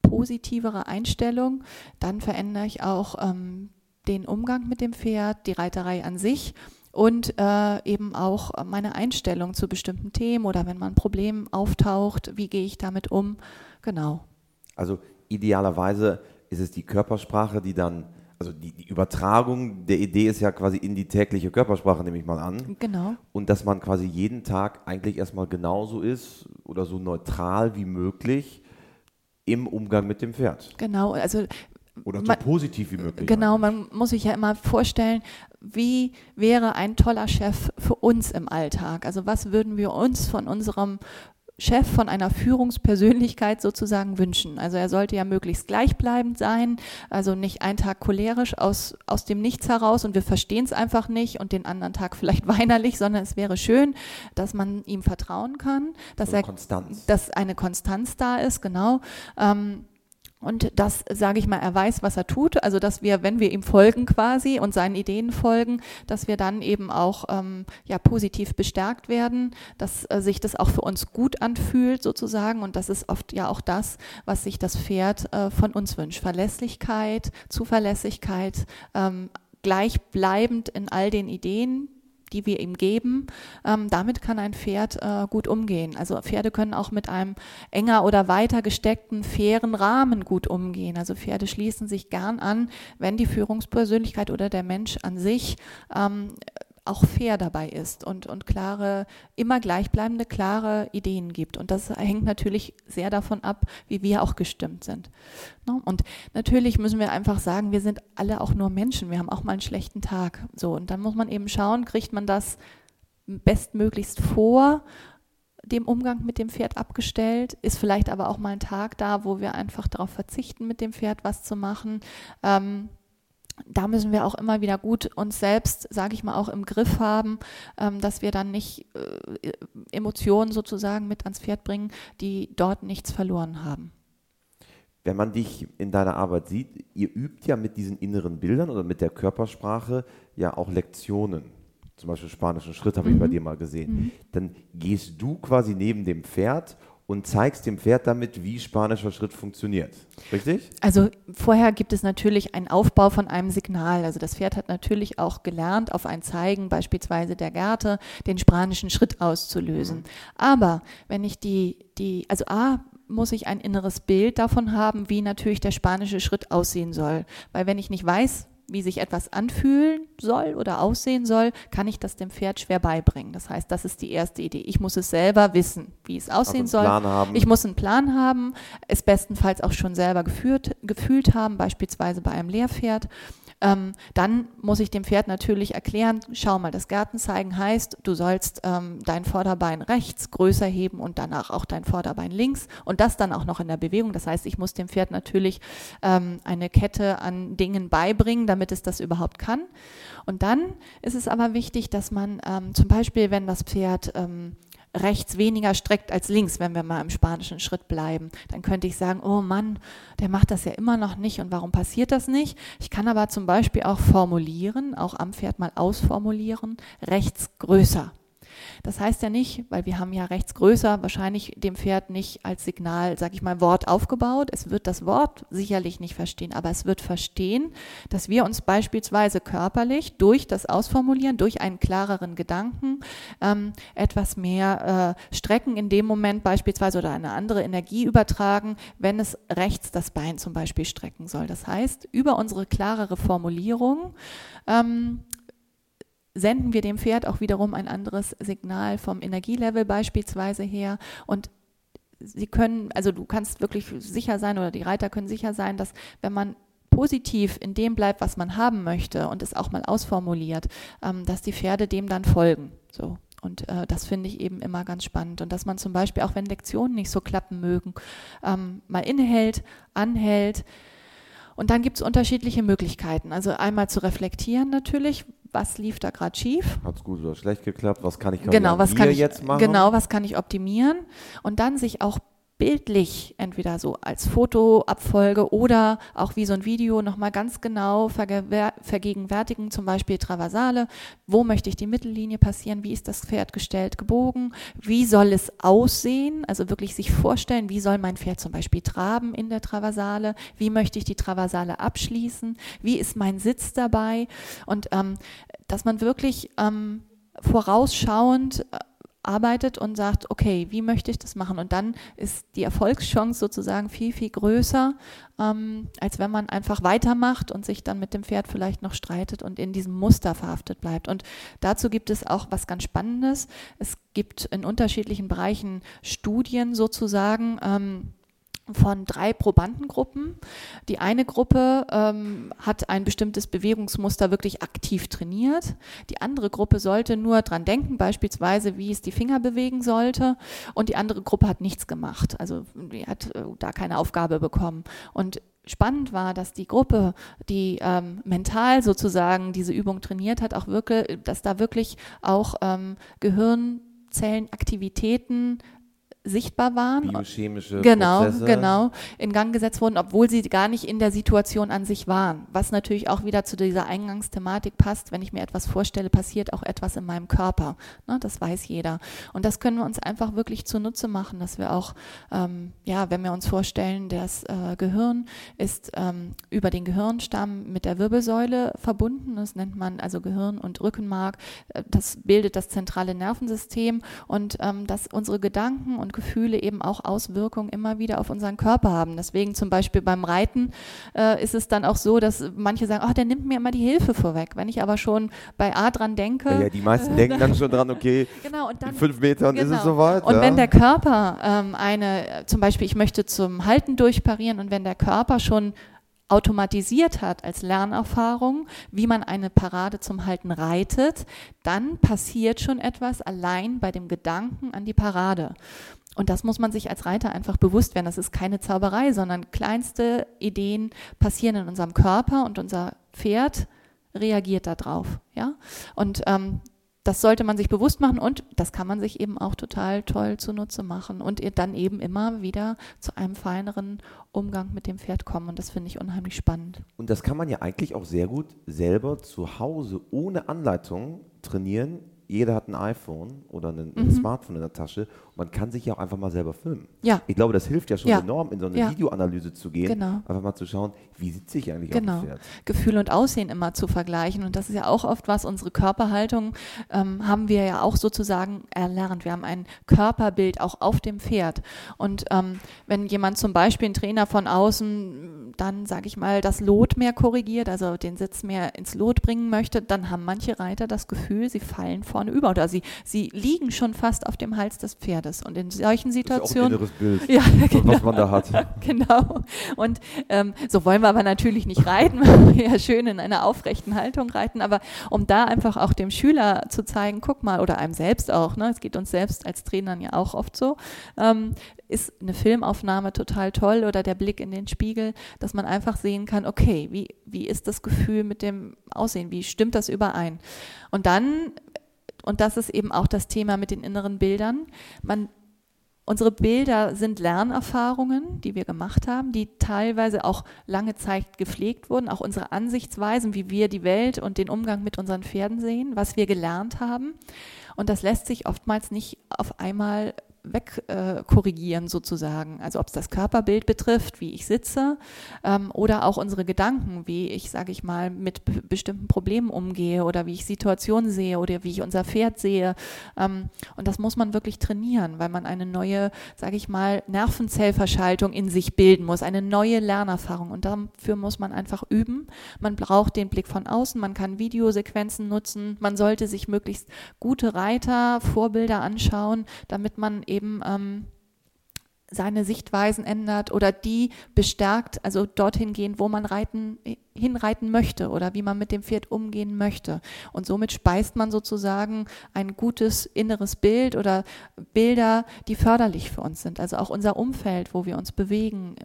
[SPEAKER 2] positivere Einstellung, dann verändere ich auch ähm, den Umgang mit dem Pferd, die Reiterei an sich und äh, eben auch meine Einstellung zu bestimmten Themen oder wenn mal ein Problem auftaucht, wie gehe ich damit um? Genau.
[SPEAKER 1] Also idealerweise ist es die Körpersprache, die dann, also die, die Übertragung der Idee ist ja quasi in die tägliche Körpersprache, nehme ich mal an.
[SPEAKER 2] Genau.
[SPEAKER 1] Und dass man quasi jeden Tag eigentlich erstmal genauso ist oder so neutral wie möglich im Umgang mit dem Pferd.
[SPEAKER 2] Genau, also
[SPEAKER 1] oder so man, positiv wie möglich.
[SPEAKER 2] Genau, man muss sich ja immer vorstellen, wie wäre ein toller Chef für uns im Alltag? Also was würden wir uns von unserem Chef von einer Führungspersönlichkeit sozusagen wünschen. Also er sollte ja möglichst gleichbleibend sein, also nicht einen Tag cholerisch aus, aus dem Nichts heraus und wir verstehen es einfach nicht und den anderen Tag vielleicht weinerlich, sondern es wäre schön, dass man ihm vertrauen kann, dass
[SPEAKER 1] so
[SPEAKER 2] er
[SPEAKER 1] Konstanz.
[SPEAKER 2] dass eine Konstanz da ist, genau. Ähm, und das, sage ich mal, er weiß, was er tut. Also, dass wir, wenn wir ihm folgen quasi und seinen Ideen folgen, dass wir dann eben auch ähm, ja, positiv bestärkt werden, dass äh, sich das auch für uns gut anfühlt sozusagen. Und das ist oft ja auch das, was sich das Pferd äh, von uns wünscht. Verlässlichkeit, Zuverlässigkeit, ähm, gleichbleibend in all den Ideen, die wir ihm geben. Ähm, damit kann ein Pferd äh, gut umgehen. Also Pferde können auch mit einem enger oder weiter gesteckten, fairen Rahmen gut umgehen. Also Pferde schließen sich gern an, wenn die Führungspersönlichkeit oder der Mensch an sich ähm, auch fair dabei ist und, und klare, immer gleichbleibende, klare Ideen gibt. Und das hängt natürlich sehr davon ab, wie wir auch gestimmt sind. Ne? Und natürlich müssen wir einfach sagen, wir sind alle auch nur Menschen. Wir haben auch mal einen schlechten Tag. So, und dann muss man eben schauen, kriegt man das bestmöglichst vor dem Umgang mit dem Pferd abgestellt, ist vielleicht aber auch mal ein Tag da, wo wir einfach darauf verzichten, mit dem Pferd was zu machen. Ähm, da müssen wir auch immer wieder gut uns selbst, sage ich mal, auch im Griff haben, ähm, dass wir dann nicht äh, Emotionen sozusagen mit ans Pferd bringen, die dort nichts verloren haben.
[SPEAKER 1] Wenn man dich in deiner Arbeit sieht, ihr übt ja mit diesen inneren Bildern oder mit der Körpersprache ja auch Lektionen. Zum Beispiel spanischen Schritt habe mhm. ich bei mhm. dir mal gesehen. Mhm. Dann gehst du quasi neben dem Pferd und zeigst dem Pferd damit, wie spanischer Schritt funktioniert. Richtig?
[SPEAKER 2] Also vorher gibt es natürlich einen Aufbau von einem Signal. Also das Pferd hat natürlich auch gelernt, auf ein Zeigen beispielsweise der Gerte den spanischen Schritt auszulösen. Mhm. Aber wenn ich die, die, also A, muss ich ein inneres Bild davon haben, wie natürlich der spanische Schritt aussehen soll. Weil wenn ich nicht weiß, wie sich etwas anfühlen soll oder aussehen soll, kann ich das dem Pferd schwer beibringen. Das heißt, das ist die erste Idee. Ich muss es selber wissen, wie es aussehen
[SPEAKER 1] also
[SPEAKER 2] soll. Ich muss einen Plan haben, es bestenfalls auch schon selber geführt, gefühlt haben, beispielsweise bei einem Lehrpferd. Ähm, dann muss ich dem Pferd natürlich erklären, schau mal, das Gärtenzeigen heißt, du sollst ähm, dein Vorderbein rechts größer heben und danach auch dein Vorderbein links und das dann auch noch in der Bewegung. Das heißt, ich muss dem Pferd natürlich ähm, eine Kette an Dingen beibringen, damit es das überhaupt kann. Und dann ist es aber wichtig, dass man ähm, zum Beispiel, wenn das Pferd ähm, rechts weniger streckt als links, wenn wir mal im spanischen Schritt bleiben. Dann könnte ich sagen, oh Mann, der macht das ja immer noch nicht und warum passiert das nicht? Ich kann aber zum Beispiel auch formulieren, auch am Pferd mal ausformulieren, rechts größer. Das heißt ja nicht, weil wir haben ja rechts größer wahrscheinlich dem Pferd nicht als Signal, sag ich mal, Wort aufgebaut. Es wird das Wort sicherlich nicht verstehen, aber es wird verstehen, dass wir uns beispielsweise körperlich durch das Ausformulieren, durch einen klareren Gedanken ähm, etwas mehr äh, strecken in dem Moment beispielsweise oder eine andere Energie übertragen, wenn es rechts das Bein zum Beispiel strecken soll. Das heißt, über unsere klarere Formulierung ähm, senden wir dem Pferd auch wiederum ein anderes Signal vom Energielevel beispielsweise her und sie können, also du kannst wirklich sicher sein oder die Reiter können sicher sein, dass wenn man positiv in dem bleibt, was man haben möchte und es auch mal ausformuliert, ähm, dass die Pferde dem dann folgen. So. Und äh, das finde ich eben immer ganz spannend. Und dass man zum Beispiel, auch wenn Lektionen nicht so klappen mögen, ähm, mal innehält, anhält. Und dann gibt es unterschiedliche Möglichkeiten. Also einmal zu reflektieren natürlich, was lief da gerade schief.
[SPEAKER 1] Hat es gut oder schlecht geklappt? Was kann ich
[SPEAKER 2] genau, was kann ich,
[SPEAKER 1] jetzt machen?
[SPEAKER 2] Genau, was kann ich optimieren? Und dann sich auch bildlich, entweder so als Fotoabfolge oder auch wie so ein Video nochmal ganz genau vergegenwärtigen, zum Beispiel Traversale, wo möchte ich die Mittellinie passieren, wie ist das Pferd gestellt, gebogen, wie soll es aussehen, also wirklich sich vorstellen, wie soll mein Pferd zum Beispiel traben in der Traversale, wie möchte ich die Traversale abschließen, wie ist mein Sitz dabei? Und ähm, dass man wirklich ähm, vorausschauend äh, arbeitet und sagt, okay, wie möchte ich das machen? Und dann ist die Erfolgschance sozusagen viel, viel größer, ähm, als wenn man einfach weitermacht und sich dann mit dem Pferd vielleicht noch streitet und in diesem Muster verhaftet bleibt. Und dazu gibt es auch was ganz Spannendes. Es gibt in unterschiedlichen Bereichen Studien sozusagen. Ähm, von drei Probandengruppen. Die eine Gruppe ähm, hat ein bestimmtes Bewegungsmuster wirklich aktiv trainiert. Die andere Gruppe sollte nur dran denken, beispielsweise, wie es die Finger bewegen sollte. Und die andere Gruppe hat nichts gemacht. Also die hat äh, da keine Aufgabe bekommen. Und spannend war, dass die Gruppe, die ähm, mental sozusagen diese Übung trainiert hat, auch wirklich, dass da wirklich auch ähm, Gehirnzellenaktivitäten sichtbar waren.
[SPEAKER 1] Biochemische
[SPEAKER 2] genau,
[SPEAKER 1] Prozesse.
[SPEAKER 2] Genau, in Gang gesetzt wurden, obwohl sie gar nicht in der Situation an sich waren. Was natürlich auch wieder zu dieser Eingangsthematik passt. Wenn ich mir etwas vorstelle, passiert auch etwas in meinem Körper. Ne, das weiß jeder. Und das können wir uns einfach wirklich zunutze machen, dass wir auch, ähm, ja, wenn wir uns vorstellen, das äh, Gehirn ist ähm, über den Gehirnstamm mit der Wirbelsäule verbunden. Das nennt man also Gehirn und Rückenmark. Äh, das bildet das zentrale Nervensystem und ähm, dass unsere Gedanken und Gefühle eben auch Auswirkungen immer wieder auf unseren Körper haben. Deswegen zum Beispiel beim Reiten äh, ist es dann auch so, dass manche sagen, ach, der nimmt mir immer die Hilfe vorweg. Wenn ich aber schon bei A dran denke.
[SPEAKER 1] Ja, ja die meisten denken dann schon dran, okay,
[SPEAKER 2] genau, und dann,
[SPEAKER 1] in fünf Metern
[SPEAKER 2] genau.
[SPEAKER 1] ist es soweit.
[SPEAKER 2] Und
[SPEAKER 1] ja.
[SPEAKER 2] wenn der Körper ähm, eine, zum Beispiel, ich möchte zum Halten durchparieren und wenn der Körper schon automatisiert hat als Lernerfahrung, wie man eine Parade zum Halten reitet, dann passiert schon etwas allein bei dem Gedanken an die Parade. Und das muss man sich als Reiter einfach bewusst werden. Das ist keine Zauberei, sondern kleinste Ideen passieren in unserem Körper und unser Pferd reagiert darauf. Ja? Und ähm, das sollte man sich bewusst machen und das kann man sich eben auch total toll zunutze machen und dann eben immer wieder zu einem feineren Umgang mit dem Pferd kommen. Und das finde ich unheimlich spannend.
[SPEAKER 1] Und das kann man ja eigentlich auch sehr gut selber zu Hause ohne Anleitung trainieren, jeder hat ein iPhone oder ein, mhm. Smartphone in der Tasche und man kann sich ja auch einfach mal selber filmen.
[SPEAKER 2] Ja.
[SPEAKER 1] Ich glaube, das hilft ja schon ja. enorm, in so eine
[SPEAKER 2] ja.
[SPEAKER 1] Videoanalyse zu gehen,
[SPEAKER 2] genau.
[SPEAKER 1] einfach mal zu schauen, wie sitze ich eigentlich
[SPEAKER 2] genau.
[SPEAKER 1] auf dem Pferd.
[SPEAKER 2] Gefühl und Aussehen immer zu vergleichen und das ist ja auch oft was, unsere Körperhaltung ähm, haben wir ja auch sozusagen erlernt. Wir haben ein Körperbild auch auf dem Pferd und ähm, wenn jemand zum Beispiel, ein Trainer von außen, dann, sage ich mal, das Lot mehr korrigiert, also den Sitz mehr ins Lot bringen möchte, dann haben manche Reiter das Gefühl, sie fallen vorne über oder sie, sie liegen schon fast auf dem Hals des Pferdes. Und in solchen Situationen.
[SPEAKER 1] Das ist auch ein Bild, ja, genau, was man da hat.
[SPEAKER 2] Genau. Und ähm, so wollen wir aber natürlich nicht reiten, weil wir ja schön in einer aufrechten Haltung reiten. Aber um da einfach auch dem Schüler zu zeigen, guck mal, oder einem selbst auch, ne, es geht uns selbst als Trainern ja auch oft so, ähm, ist eine Filmaufnahme total toll oder der Blick in den Spiegel, dass man einfach sehen kann, okay, wie, wie ist das Gefühl mit dem Aussehen, wie stimmt das überein? Und dann, und das ist eben auch das Thema mit den inneren Bildern, man Unsere Bilder sind Lernerfahrungen, die wir gemacht haben, die teilweise auch lange Zeit gepflegt wurden, auch unsere Ansichtsweisen, wie wir die Welt und den Umgang mit unseren Pferden sehen, was wir gelernt haben. Und das lässt sich oftmals nicht auf einmal wegkorrigieren äh, sozusagen. Also ob es das Körperbild betrifft, wie ich sitze, ähm, oder auch unsere Gedanken, wie ich, sage ich mal, mit bestimmten Problemen umgehe oder wie ich Situationen sehe oder wie ich unser Pferd sehe. Ähm, und das muss man wirklich trainieren, weil man eine neue, sage ich mal, Nervenzellverschaltung in sich bilden muss, eine neue Lernerfahrung. Und dafür muss man einfach üben. Man braucht den Blick von außen, man kann Videosequenzen nutzen, man sollte sich möglichst gute Reiter, Vorbilder anschauen, damit man eben ähm, seine Sichtweisen ändert oder die bestärkt, also dorthin gehen, wo man reiten, hinreiten möchte oder wie man mit dem Pferd umgehen möchte. Und somit speist man sozusagen ein gutes inneres Bild oder Bilder, die förderlich für uns sind. Also auch unser Umfeld, wo wir uns bewegen,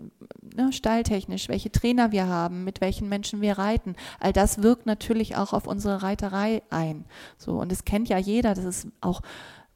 [SPEAKER 2] ne, stalltechnisch, welche Trainer wir haben, mit welchen Menschen wir reiten. All das wirkt natürlich auch auf unsere Reiterei ein. So, und es kennt ja jeder, das ist auch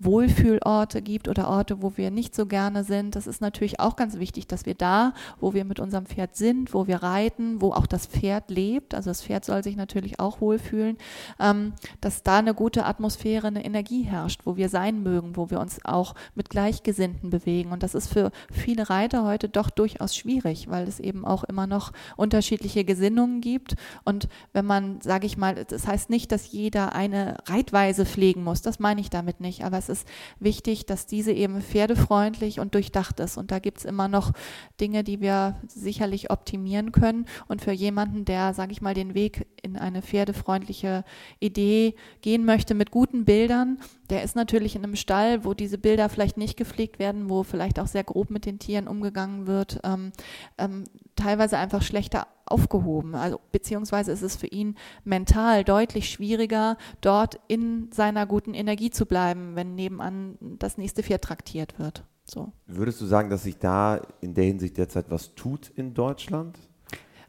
[SPEAKER 2] Wohlfühlorte gibt oder Orte, wo wir nicht so gerne sind. Das ist natürlich auch ganz wichtig, dass wir da, wo wir mit unserem Pferd sind, wo wir reiten, wo auch das Pferd lebt, also das Pferd soll sich natürlich auch wohlfühlen, ähm, dass da eine gute Atmosphäre, eine Energie herrscht, wo wir sein mögen, wo wir uns auch mit Gleichgesinnten bewegen. Und das ist für viele Reiter heute doch durchaus schwierig, weil es eben auch immer noch unterschiedliche Gesinnungen gibt. Und wenn man, sage ich mal, das heißt nicht, dass jeder eine Reitweise pflegen muss, das meine ich damit nicht, aber es ist wichtig, dass diese eben pferdefreundlich und durchdacht ist. Und da gibt es immer noch Dinge, die wir sicherlich optimieren können. Und für jemanden, der, sage ich mal, den Weg in eine pferdefreundliche Idee gehen möchte mit guten Bildern, der ist natürlich in einem Stall, wo diese Bilder vielleicht nicht gepflegt werden, wo vielleicht auch sehr grob mit den Tieren umgegangen wird, ähm, ähm, teilweise einfach schlechter aufgehoben. Also beziehungsweise ist es für ihn mental deutlich schwieriger, dort in seiner guten Energie zu bleiben, wenn nebenan das nächste Pferd traktiert wird. So.
[SPEAKER 1] Würdest du sagen, dass sich da in der Hinsicht derzeit was tut in Deutschland?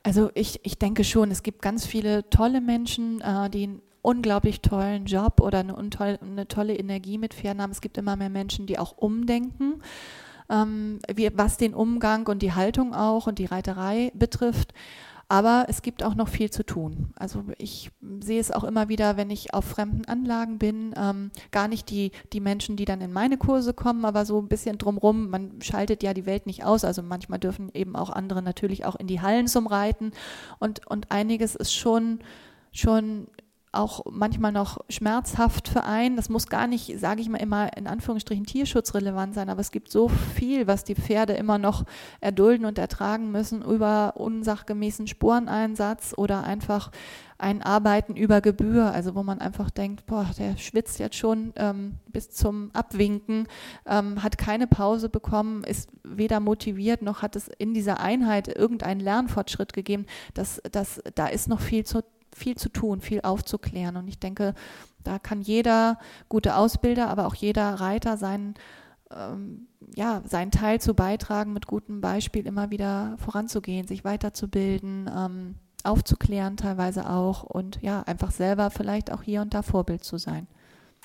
[SPEAKER 2] Also ich, ich denke schon, es gibt ganz viele tolle Menschen, äh, die unglaublich tollen Job oder eine, eine tolle Energie mit Pferden haben. Es gibt immer mehr Menschen, die auch umdenken ähm, wie, was den Umgang und die Haltung auch und die Reiterei betrifft. Aber es gibt auch noch viel zu tun. Also ich sehe es auch immer wieder, wenn ich auf fremden Anlagen bin, ähm, gar nicht die, die Menschen, die dann in meine Kurse kommen, aber so ein bisschen drumrum. Man schaltet ja die Welt nicht aus. Also manchmal dürfen eben auch andere natürlich auch in die Hallen zum Reiten. Und, und einiges ist schon, schon auch manchmal noch schmerzhaft für einen. Das muss gar nicht, sage ich mal immer, in Anführungsstrichen tierschutzrelevant sein, aber es gibt so viel, was die Pferde immer noch erdulden und ertragen müssen über unsachgemäßen Spureneinsatz oder einfach ein Arbeiten über Gebühr, also wo man einfach denkt, boah, der schwitzt jetzt schon ähm, bis zum Abwinken, ähm, hat keine Pause bekommen, ist weder motiviert noch hat es in dieser Einheit irgendeinen Lernfortschritt gegeben. Das, das, da ist noch viel zu viel zu tun, viel aufzuklären. Und ich denke, da kann jeder gute Ausbilder, aber auch jeder Reiter seinen, ähm, ja, seinen Teil zu beitragen, mit gutem Beispiel immer wieder voranzugehen, sich weiterzubilden, ähm, aufzuklären teilweise auch und ja, einfach selber vielleicht auch hier und da Vorbild zu sein.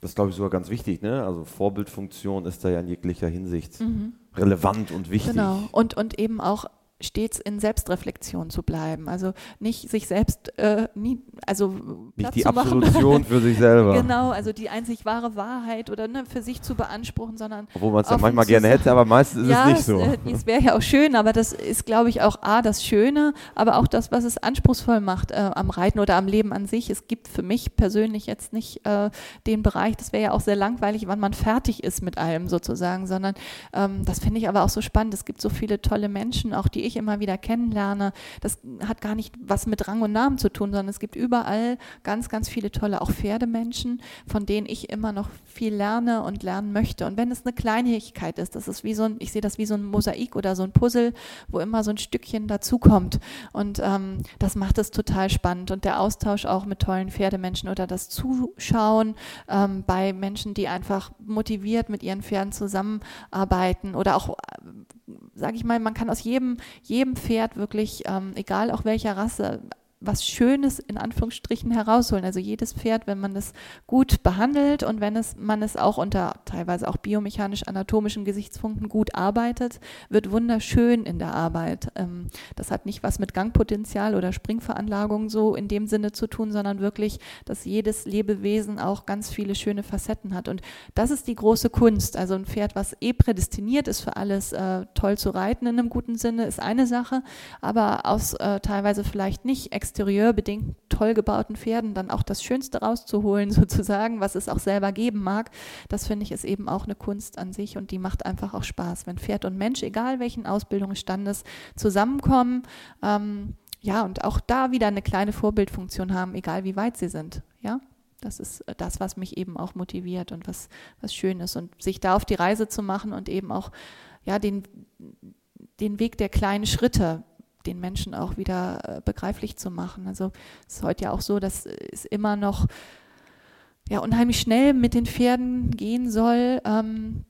[SPEAKER 1] Das glaube ich, sogar ganz wichtig. Ne? Also Vorbildfunktion ist da ja in jeglicher Hinsicht mhm. relevant und wichtig.
[SPEAKER 2] Genau. Und, und eben auch stets in Selbstreflexion zu bleiben. Also nicht sich selbst, äh, nie, also
[SPEAKER 1] nicht die Absolution für sich selber.
[SPEAKER 2] Genau, also die einzig wahre Wahrheit oder ne, für sich zu beanspruchen, sondern.
[SPEAKER 1] Obwohl man es ja manchmal gerne hätte, aber meistens ist ja, es nicht so.
[SPEAKER 2] Äh, es, wäre ja auch schön, aber das ist, glaube ich, auch A, das Schöne, aber auch das, was es anspruchsvoll macht äh, am Reiten oder am Leben an sich. Es gibt für mich persönlich jetzt nicht äh, den Bereich, das wäre ja auch sehr langweilig, wann man fertig ist mit allem sozusagen, sondern ähm, das finde ich aber auch so spannend. Es gibt so viele tolle Menschen, auch die ich immer wieder kennenlerne, das hat gar nicht was mit Rang und Namen zu tun, sondern es gibt überall ganz, ganz viele tolle, auch Pferdemenschen, von denen ich immer noch viel lerne und lernen möchte. Und wenn es eine Kleinigkeit ist, das ist wie so ein, ich sehe das wie so ein Mosaik oder so ein Puzzle, wo immer so ein Stückchen dazukommt. Und ähm, das macht es total spannend. Und der Austausch auch mit tollen Pferdemenschen oder das Zuschauen ähm, bei Menschen, die einfach motiviert mit ihren Pferden zusammenarbeiten oder auch, sage ich mal, man kann aus jedem, jedem Pferd wirklich, ähm, egal auch welcher Rasse, was Schönes in Anführungsstrichen herausholen. Also jedes Pferd, wenn man es gut behandelt und wenn es, man es auch unter teilweise auch biomechanisch-anatomischen Gesichtspunkten gut arbeitet, wird wunderschön in der Arbeit. Ähm, das hat nicht was mit Gangpotenzial oder Springveranlagung so in dem Sinne zu tun, sondern wirklich, dass jedes Lebewesen auch ganz viele schöne Facetten hat. Und das ist die große Kunst. Also ein Pferd, was eh prädestiniert ist für alles äh, toll zu reiten in einem guten Sinne, ist eine Sache, aber aus äh, teilweise vielleicht nicht exterieurbedingt toll gebauten Pferden dann auch das Schönste rauszuholen, sozusagen, was es auch selber geben mag, das finde ich ist eben auch eine Kunst an sich und die macht einfach auch Spaß, wenn Pferd und Mensch, egal welchen Ausbildungsstandes, zusammenkommen. Ähm, ja, und auch da wieder eine kleine Vorbildfunktion haben, egal wie weit sie sind. Ja, das ist das, was mich eben auch motiviert und was, was schön ist. Und sich da auf die Reise zu machen und eben auch ja, den, den Weg der kleinen Schritte den Menschen auch wieder äh, begreiflich zu machen. Also es ist heute ja auch so, dass es immer noch ja, unheimlich schnell mit den Pferden gehen soll. Ähm,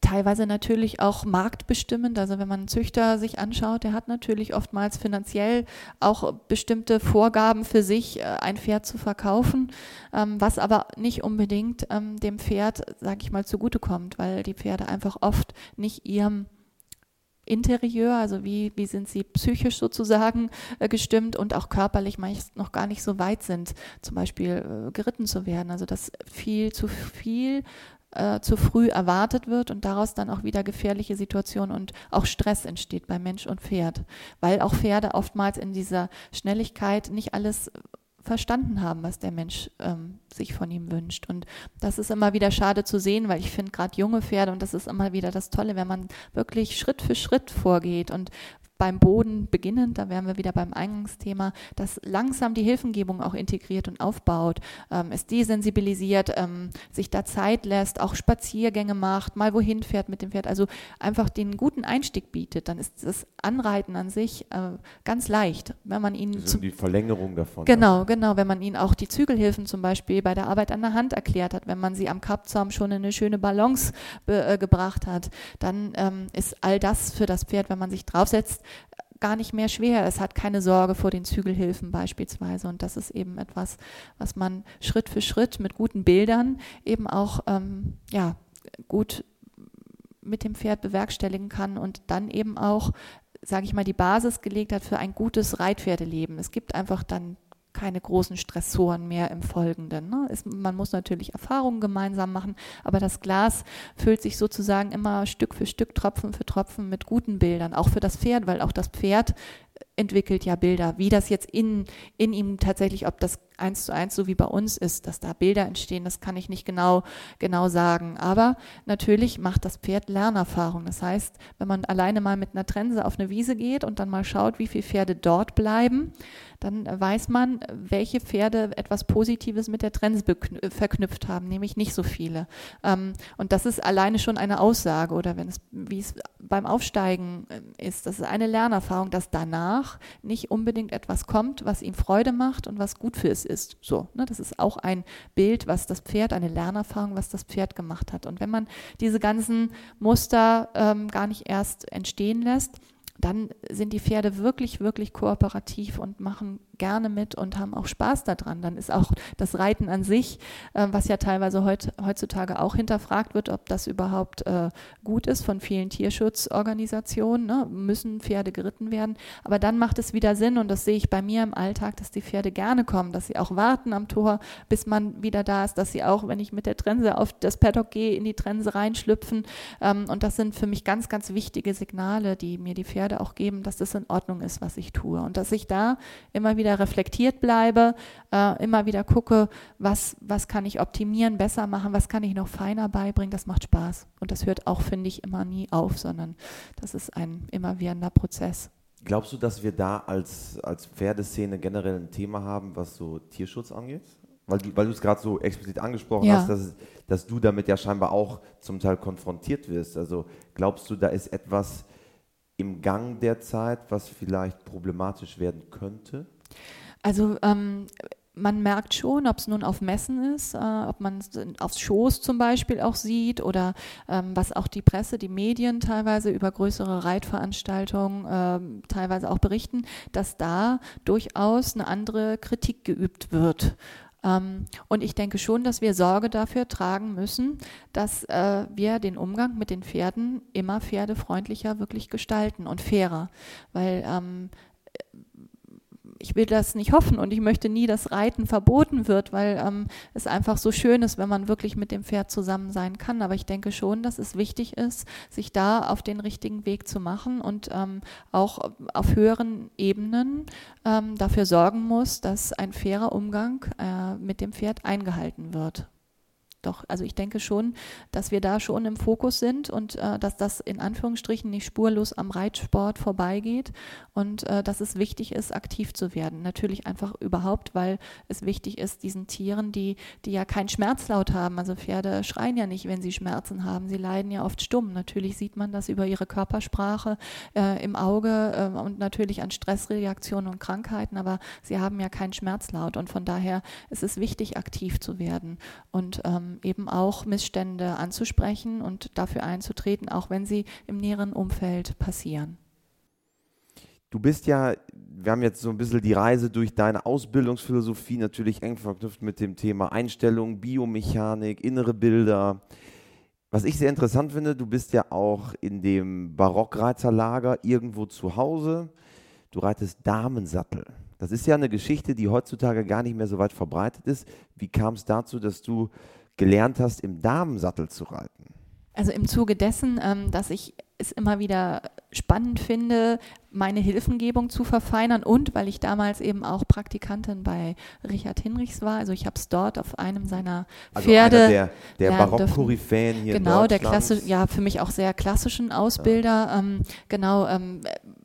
[SPEAKER 2] teilweise natürlich auch marktbestimmend. Also wenn man einen Züchter sich anschaut, der hat natürlich oftmals finanziell auch bestimmte Vorgaben für sich, äh, ein Pferd zu verkaufen, ähm, was aber nicht unbedingt ähm, dem Pferd, sage ich mal, zugutekommt, weil die Pferde einfach oft nicht ihrem Interieur, also wie, wie sind sie psychisch sozusagen äh, gestimmt und auch körperlich meist noch gar nicht so weit sind, zum Beispiel äh, geritten zu werden. Also dass viel zu viel äh, zu früh erwartet wird und daraus dann auch wieder gefährliche Situationen und auch Stress entsteht bei Mensch und Pferd, weil auch Pferde oftmals in dieser Schnelligkeit nicht alles verstanden haben, was der Mensch ähm, sich von ihm wünscht. Und das ist immer wieder schade zu sehen, weil ich finde gerade junge Pferde, und das ist immer wieder das Tolle, wenn man wirklich Schritt für Schritt vorgeht und beim Boden beginnend, da wären wir wieder beim Eingangsthema, dass langsam die Hilfengebung auch integriert und aufbaut, ähm, es desensibilisiert, ähm, sich da Zeit lässt, auch Spaziergänge macht, mal wohin fährt mit dem Pferd, also einfach den guten Einstieg bietet, dann ist das Anreiten an sich äh, ganz leicht, wenn man ihn
[SPEAKER 1] also die Verlängerung davon.
[SPEAKER 2] Genau, ja. genau, wenn man ihn auch die Zügelhilfen zum Beispiel bei der Arbeit an der Hand erklärt hat, wenn man sie am Kappzaum schon in eine schöne Balance äh, gebracht hat, dann ähm, ist all das für das Pferd, wenn man sich draufsetzt, gar nicht mehr schwer. Es hat keine Sorge vor den Zügelhilfen beispielsweise. Und das ist eben etwas, was man Schritt für Schritt mit guten Bildern eben auch ähm, ja, gut mit dem Pferd bewerkstelligen kann und dann eben auch, sage ich mal, die Basis gelegt hat für ein gutes Reitpferdeleben. Es gibt einfach dann keine großen Stressoren mehr im Folgenden. Ne? Es, man muss natürlich Erfahrungen gemeinsam machen, aber das Glas füllt sich sozusagen immer Stück für Stück, Tropfen für Tropfen mit guten Bildern, auch für das Pferd, weil auch das Pferd entwickelt ja Bilder. Wie das jetzt in, in ihm tatsächlich, ob das eins zu eins so wie bei uns ist, dass da Bilder entstehen, das kann ich nicht genau, genau sagen. Aber natürlich macht das Pferd Lernerfahrung. Das heißt, wenn man alleine mal mit einer Trense auf eine Wiese geht und dann mal schaut, wie viele Pferde dort bleiben, dann weiß man, welche Pferde etwas Positives mit der Trense verknüpft haben, nämlich nicht so viele. Ähm, und das ist alleine schon eine Aussage oder wenn es, wie es beim Aufsteigen äh, ist, das ist eine Lernerfahrung, dass danach nicht unbedingt etwas kommt, was ihm Freude macht und was gut für es ist. So, ne, das ist auch ein Bild, was das Pferd, eine Lernerfahrung, was das Pferd gemacht hat. Und wenn man diese ganzen Muster ähm, gar nicht erst entstehen lässt, dann sind die Pferde wirklich, wirklich kooperativ und machen gerne mit und haben auch Spaß daran. Dann ist auch das Reiten an sich, äh, was ja teilweise heut, heutzutage auch hinterfragt wird, ob das überhaupt äh, gut ist von vielen Tierschutzorganisationen, ne? müssen Pferde geritten werden. Aber dann macht es wieder Sinn und das sehe ich bei mir im Alltag, dass die Pferde gerne kommen, dass sie auch warten am Tor, bis man wieder da ist, dass sie auch, wenn ich mit der Trense auf das Paddock gehe, in die Trense reinschlüpfen. Ähm, und das sind für mich ganz, ganz wichtige Signale, die mir die Pferde auch geben, dass das in Ordnung ist, was ich tue und dass ich da immer wieder wieder reflektiert bleibe, äh, immer wieder gucke, was, was kann ich optimieren, besser machen, was kann ich noch feiner beibringen, das macht Spaß. Und das hört auch, finde ich, immer nie auf, sondern das ist ein immerwährender Prozess.
[SPEAKER 1] Glaubst du, dass wir da als, als Pferdeszene generell ein Thema haben, was so Tierschutz angeht? Weil du, weil du es gerade so explizit angesprochen ja. hast, dass, dass du damit ja scheinbar auch zum Teil konfrontiert wirst. Also glaubst du, da ist etwas im Gang der Zeit, was vielleicht problematisch werden könnte?
[SPEAKER 2] Also ähm, man merkt schon, ob es nun auf Messen ist, äh, ob man es aufs Shows zum Beispiel auch sieht oder ähm, was auch die Presse, die Medien teilweise über größere Reitveranstaltungen äh, teilweise auch berichten, dass da durchaus eine andere Kritik geübt wird. Ähm, und ich denke schon, dass wir Sorge dafür tragen müssen, dass äh, wir den Umgang mit den Pferden immer pferdefreundlicher wirklich gestalten und fairer. Weil ähm, ich will das nicht hoffen und ich möchte nie, dass Reiten verboten wird, weil ähm, es einfach so schön ist, wenn man wirklich mit dem Pferd zusammen sein kann. Aber ich denke schon, dass es wichtig ist, sich da auf den richtigen Weg zu machen und ähm, auch auf höheren Ebenen ähm, dafür sorgen muss, dass ein fairer Umgang äh, mit dem Pferd eingehalten wird doch, also ich denke schon, dass wir da schon im Fokus sind und äh, dass das in Anführungsstrichen nicht spurlos am Reitsport vorbeigeht und äh, dass es wichtig ist, aktiv zu werden. Natürlich einfach überhaupt, weil es wichtig ist, diesen Tieren, die, die ja keinen Schmerzlaut haben, also Pferde schreien ja nicht, wenn sie Schmerzen haben, sie leiden ja oft stumm. Natürlich sieht man das über ihre Körpersprache äh, im Auge äh, und natürlich an Stressreaktionen und Krankheiten, aber sie haben ja keinen Schmerzlaut und von daher ist es wichtig, aktiv zu werden. Und ähm, eben auch Missstände anzusprechen und dafür einzutreten, auch wenn sie im näheren Umfeld passieren.
[SPEAKER 1] Du bist ja, wir haben jetzt so ein bisschen die Reise durch deine Ausbildungsphilosophie natürlich eng verknüpft mit dem Thema Einstellung, Biomechanik, innere Bilder. Was ich sehr interessant finde, du bist ja auch in dem Barockreiterlager irgendwo zu Hause. Du reitest Damensattel. Das ist ja eine Geschichte, die heutzutage gar nicht mehr so weit verbreitet ist. Wie kam es dazu, dass du gelernt hast, im Damensattel zu reiten?
[SPEAKER 2] Also im Zuge dessen, ähm, dass ich es immer wieder spannend finde, meine Hilfengebung zu verfeinern und weil ich damals eben auch Praktikantin bei Richard Hinrichs war, also ich habe es dort auf einem seiner Pferde.
[SPEAKER 1] Also der der Barock-Koryphäen hier
[SPEAKER 2] Genau, der klassische, ja, für mich auch sehr klassischen Ausbilder. Ja. Ähm, genau, ähm,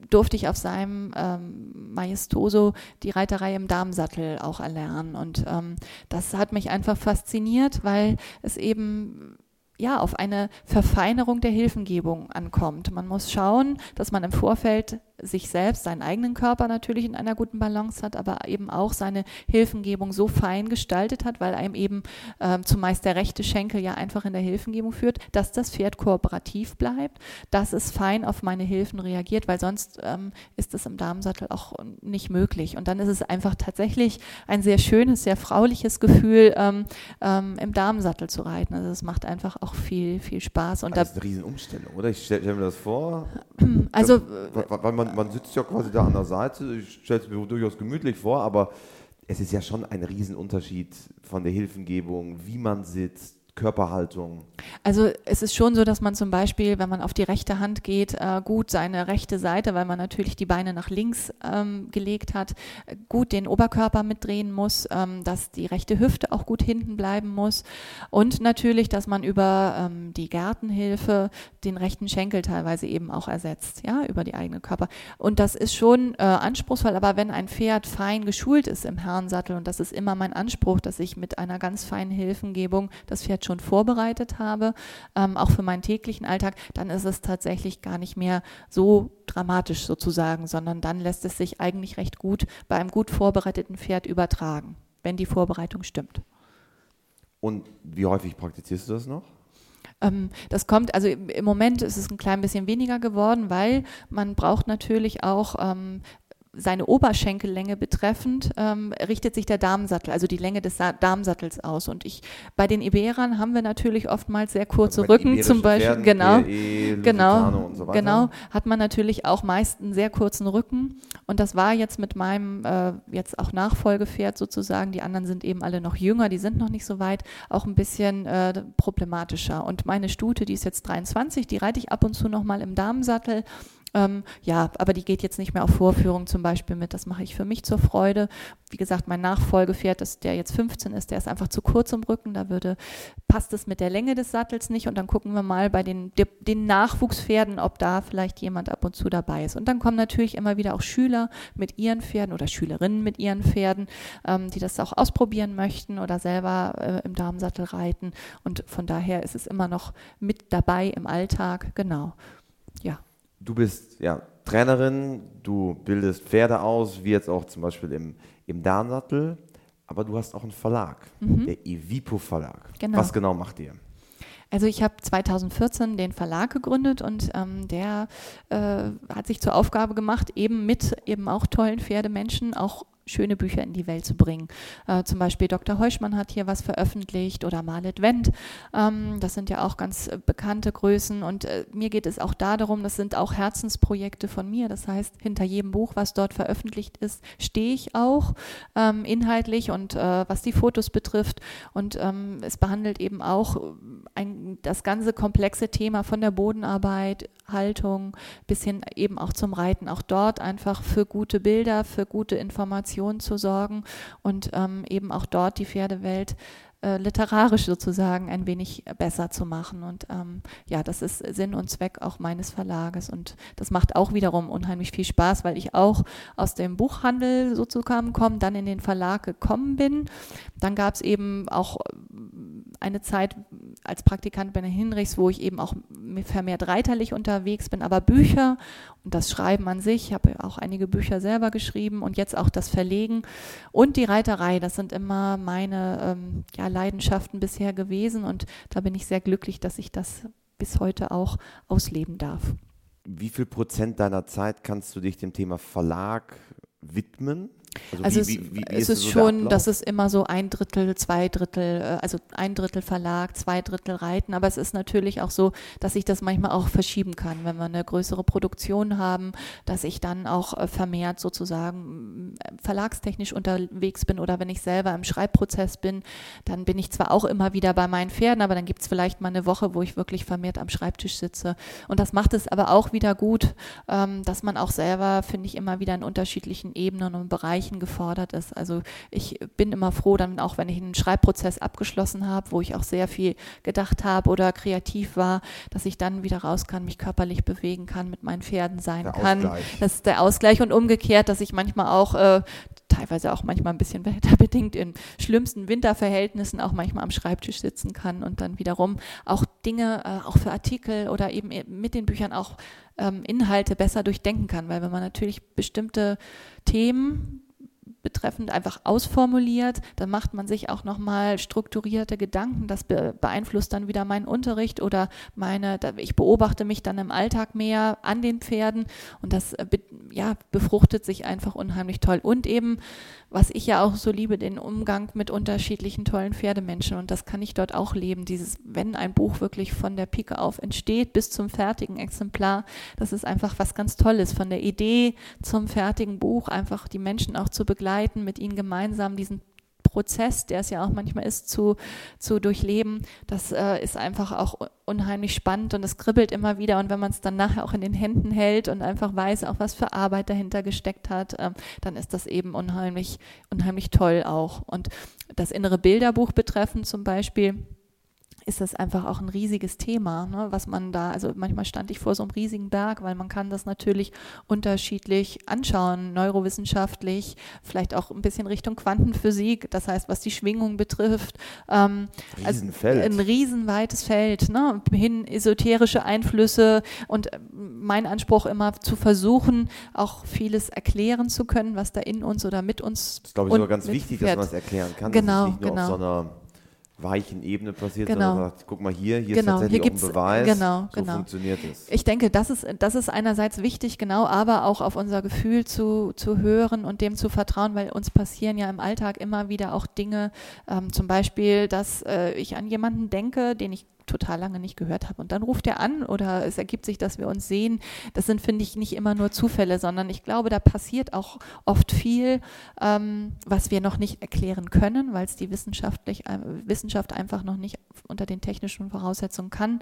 [SPEAKER 2] durfte ich auf seinem ähm, Maestoso die Reiterei im Damensattel auch erlernen. Und ähm, das hat mich einfach fasziniert, weil es eben ja, auf eine Verfeinerung der Hilfengebung ankommt. Man muss schauen, dass man im Vorfeld sich selbst, seinen eigenen Körper natürlich in einer guten Balance hat, aber eben auch seine Hilfengebung so fein gestaltet hat, weil einem eben äh, zumeist der rechte Schenkel ja einfach in der Hilfengebung führt, dass das Pferd kooperativ bleibt, dass es fein auf meine Hilfen reagiert, weil sonst ähm, ist es im Damensattel auch nicht möglich. Und dann ist es einfach tatsächlich ein sehr schönes, sehr frauliches Gefühl, ähm, ähm, im Damensattel zu reiten. Also es macht einfach auch viel, viel Spaß.
[SPEAKER 1] Und das ist eine Riesenumstellung, oder? Ich stelle mir das vor.
[SPEAKER 2] Also,
[SPEAKER 1] weil man man, man sitzt ja quasi da an der Seite. Ich stelle es mir durchaus gemütlich vor, aber es ist ja schon ein Riesenunterschied von der Hilfengebung, wie man sitzt, Körperhaltung?
[SPEAKER 2] Also es ist schon so, dass man zum Beispiel, wenn man auf die rechte Hand geht, äh, gut seine rechte Seite, weil man natürlich die Beine nach links ähm, gelegt hat, gut den Oberkörper mitdrehen muss, ähm, dass die rechte Hüfte auch gut hinten bleiben muss und natürlich, dass man über ähm, die Gärtenhilfe den rechten Schenkel teilweise eben auch ersetzt, ja, über die eigene Körper. Und das ist schon äh, anspruchsvoll, aber wenn ein Pferd fein geschult ist im Herrensattel, und das ist immer mein Anspruch, dass ich mit einer ganz feinen Hilfengebung das Pferd schon vorbereitet habe, ähm, auch für meinen täglichen Alltag, dann ist es tatsächlich gar nicht mehr so dramatisch sozusagen, sondern dann lässt es sich eigentlich recht gut bei einem gut vorbereiteten Pferd übertragen, wenn die Vorbereitung stimmt.
[SPEAKER 1] Und wie häufig praktizierst du das noch?
[SPEAKER 2] Ähm, das kommt, also im Moment ist es ein klein bisschen weniger geworden, weil man braucht natürlich auch ähm, seine Oberschenkellänge betreffend ähm, richtet sich der Damensattel, also die Länge des Sa Darmsattels aus. Und ich bei den Iberern haben wir natürlich oftmals sehr kurze Rücken, zum Beispiel. Pferden, genau, e, genau, so genau, hat man natürlich auch meist einen sehr kurzen Rücken. Und das war jetzt mit meinem äh, jetzt auch Nachfolgepferd sozusagen. Die anderen sind eben alle noch jünger, die sind noch nicht so weit, auch ein bisschen äh, problematischer. Und meine Stute, die ist jetzt 23, die reite ich ab und zu noch mal im Damensattel Ähm, ja, aber die geht jetzt nicht mehr auf Vorführung zum Beispiel mit. Das mache ich für mich zur Freude. Wie gesagt, mein Nachfolgepferd, das, der jetzt 15 ist, der ist einfach zu kurz im Rücken. Da würde, passt es mit der Länge des Sattels nicht. Und dann gucken wir mal bei den, den Nachwuchspferden, ob da vielleicht jemand ab und zu dabei ist. Und dann kommen natürlich immer wieder auch Schüler mit ihren Pferden oder Schülerinnen mit ihren Pferden, ähm, die das auch ausprobieren möchten oder selber äh, im Darmsattel reiten. Und von daher ist es immer noch mit dabei im Alltag. Genau. Ja
[SPEAKER 1] du bist ja Trainerin, du bildest Pferde aus, wie jetzt auch zum Beispiel im, im Darmsattel, aber du hast auch einen Verlag, mhm. der Evipo Verlag. Genau. Was genau macht ihr?
[SPEAKER 2] Also ich habe 2014 den Verlag gegründet und ähm, der äh, hat sich zur Aufgabe gemacht, eben mit eben auch tollen Pferdemenschen auch schöne Bücher in die Welt zu bringen. Äh, zum Beispiel Dr. Heuschmann hat hier was veröffentlicht oder Marlet Wendt. Ähm, das sind ja auch ganz äh, bekannte Größen und äh, mir geht es auch da darum, das sind auch Herzensprojekte von mir. Das heißt, hinter jedem Buch, was dort veröffentlicht ist, stehe ich auch ähm, inhaltlich und äh, was die Fotos betrifft. Und ähm, es behandelt eben auch ein, das ganze komplexe Thema von der Bodenarbeit, Haltung bis hin eben auch zum Reiten. Auch dort einfach für gute Bilder, für gute Informationen zu sorgen und ähm, eben auch dort die Pferdewelt äh, literarisch sozusagen ein wenig besser zu machen. Und ähm, ja, das ist Sinn und Zweck auch meines Verlages. Und das macht auch wiederum unheimlich viel Spaß, weil ich auch aus dem Buchhandel sozusagen komme, dann in den Verlag gekommen bin. Dann gab es eben auch eine Zeit als Praktikant bei der Hinrichs, wo ich eben auch vermehrt reiterlich unterwegs bin, aber Bücher und das Schreiben an sich, ich habe auch einige Bücher selber geschrieben und jetzt auch das Verlegen und die Reiterei, das sind immer meine ähm, ja, Leidenschaften bisher gewesen und da bin ich sehr glücklich, dass ich das bis heute auch ausleben darf.
[SPEAKER 1] Wie viel Prozent deiner Zeit kannst du dich dem Thema Verlag widmen?
[SPEAKER 2] Also, also wie, wie, wie, es ist, so schon, dass es immer so ein Drittel, zwei Drittel, äh, also ein Drittel Verlag, zwei Drittel Reiten, aber es ist natürlich auch so, dass ich das manchmal auch verschieben kann, wenn wir eine größere Produktion haben, dass ich dann auch äh, vermehrt sozusagen äh, verlagstechnisch unterwegs bin oder wenn ich selber im Schreibprozess bin, dann bin ich zwar auch immer wieder bei meinen Pferden, aber dann gibt es vielleicht mal eine Woche, wo ich wirklich vermehrt am Schreibtisch sitze. Und das macht es aber auch wieder gut, ähm, dass man auch selber, finde ich, immer wieder in unterschiedlichen Ebenen und Bereichen Bereichen gefordert ist. Also ich bin immer froh, dann auch wenn ich einen Schreibprozess abgeschlossen habe, wo ich auch sehr viel gedacht habe oder kreativ war, dass ich dann wieder raus kann, mich körperlich bewegen kann, mit meinen Pferden sein der kann. Ausgleich. Das ist der Ausgleich und umgekehrt, dass ich manchmal auch äh, teilweise auch manchmal ein bisschen wetterbedingt in schlimmsten Winterverhältnissen auch manchmal am Schreibtisch sitzen kann und dann wiederum auch Dinge, äh, auch für Artikel oder eben mit den Büchern auch ähm, Inhalte besser durchdenken kann, weil wenn man natürlich bestimmte Themen betreffend einfach ausformuliert. Dann macht man sich auch nochmal strukturierte Gedanken. Das beeinflusst dann wieder meinen Unterricht oder meine, ich beobachte mich dann im Alltag mehr an den Pferden und das äh, ja, befruchtet sich einfach unheimlich toll. Und eben, was ich ja auch so liebe, den Umgang mit unterschiedlichen tollen Pferdemenschen. Und das kann ich dort auch leben. Dieses, wenn ein Buch wirklich von der Pike auf entsteht bis zum fertigen Exemplar, das ist einfach was ganz Tolles. Von der Idee zum fertigen Buch einfach die Menschen auch zu begleiten, mit ihnen gemeinsam diesen Prozess, der es ja auch manchmal ist, zu, zu durchleben, das äh, ist einfach auch unheimlich spannend und es kribbelt immer wieder. Und wenn man es dann nachher auch in den Händen hält und einfach weiß, auch was für Arbeit dahinter gesteckt hat, äh, dann ist das eben unheimlich, unheimlich toll auch. Und das innere Bilderbuch betreffend zum Beispiel, ist das einfach auch ein riesiges Thema, ne, was man da, also manchmal stand ich vor so einem riesigen Berg, weil man kann das natürlich unterschiedlich anschauen, neurowissenschaftlich, vielleicht auch ein bisschen Richtung Quantenphysik, das heißt, was die Schwingung betrifft. Ähm, also ein riesenweites Feld, ne, hin esoterische Einflüsse und äh, mein Anspruch immer zu versuchen, auch vieles erklären zu können, was da in uns oder mit uns.
[SPEAKER 1] Das ist, glaube ich, sogar ganz wichtig, dass man es erklären kann.
[SPEAKER 2] Genau, genau.
[SPEAKER 1] Weichen Ebene passiert, genau. sondern sagt, guck mal hier, hier genau. ist tatsächlich hier auch ein Beweis,
[SPEAKER 2] genau,
[SPEAKER 1] so
[SPEAKER 2] genau.
[SPEAKER 1] funktioniert es.
[SPEAKER 2] Ich denke, das ist, das ist einerseits wichtig, genau, aber auch auf unser Gefühl zu, zu hören und dem zu vertrauen, weil uns passieren ja im Alltag immer wieder auch Dinge, ähm, zum Beispiel, dass äh, ich an jemanden denke, den ich total lange nicht gehört habe. Und dann ruft er an oder es ergibt sich, dass wir uns sehen. Das sind, finde ich, nicht immer nur Zufälle, sondern ich glaube, da passiert auch oft viel, ähm, was wir noch nicht erklären können, weil es die wissenschaftlich, äh, Wissenschaft einfach noch nicht unter den technischen Voraussetzungen kann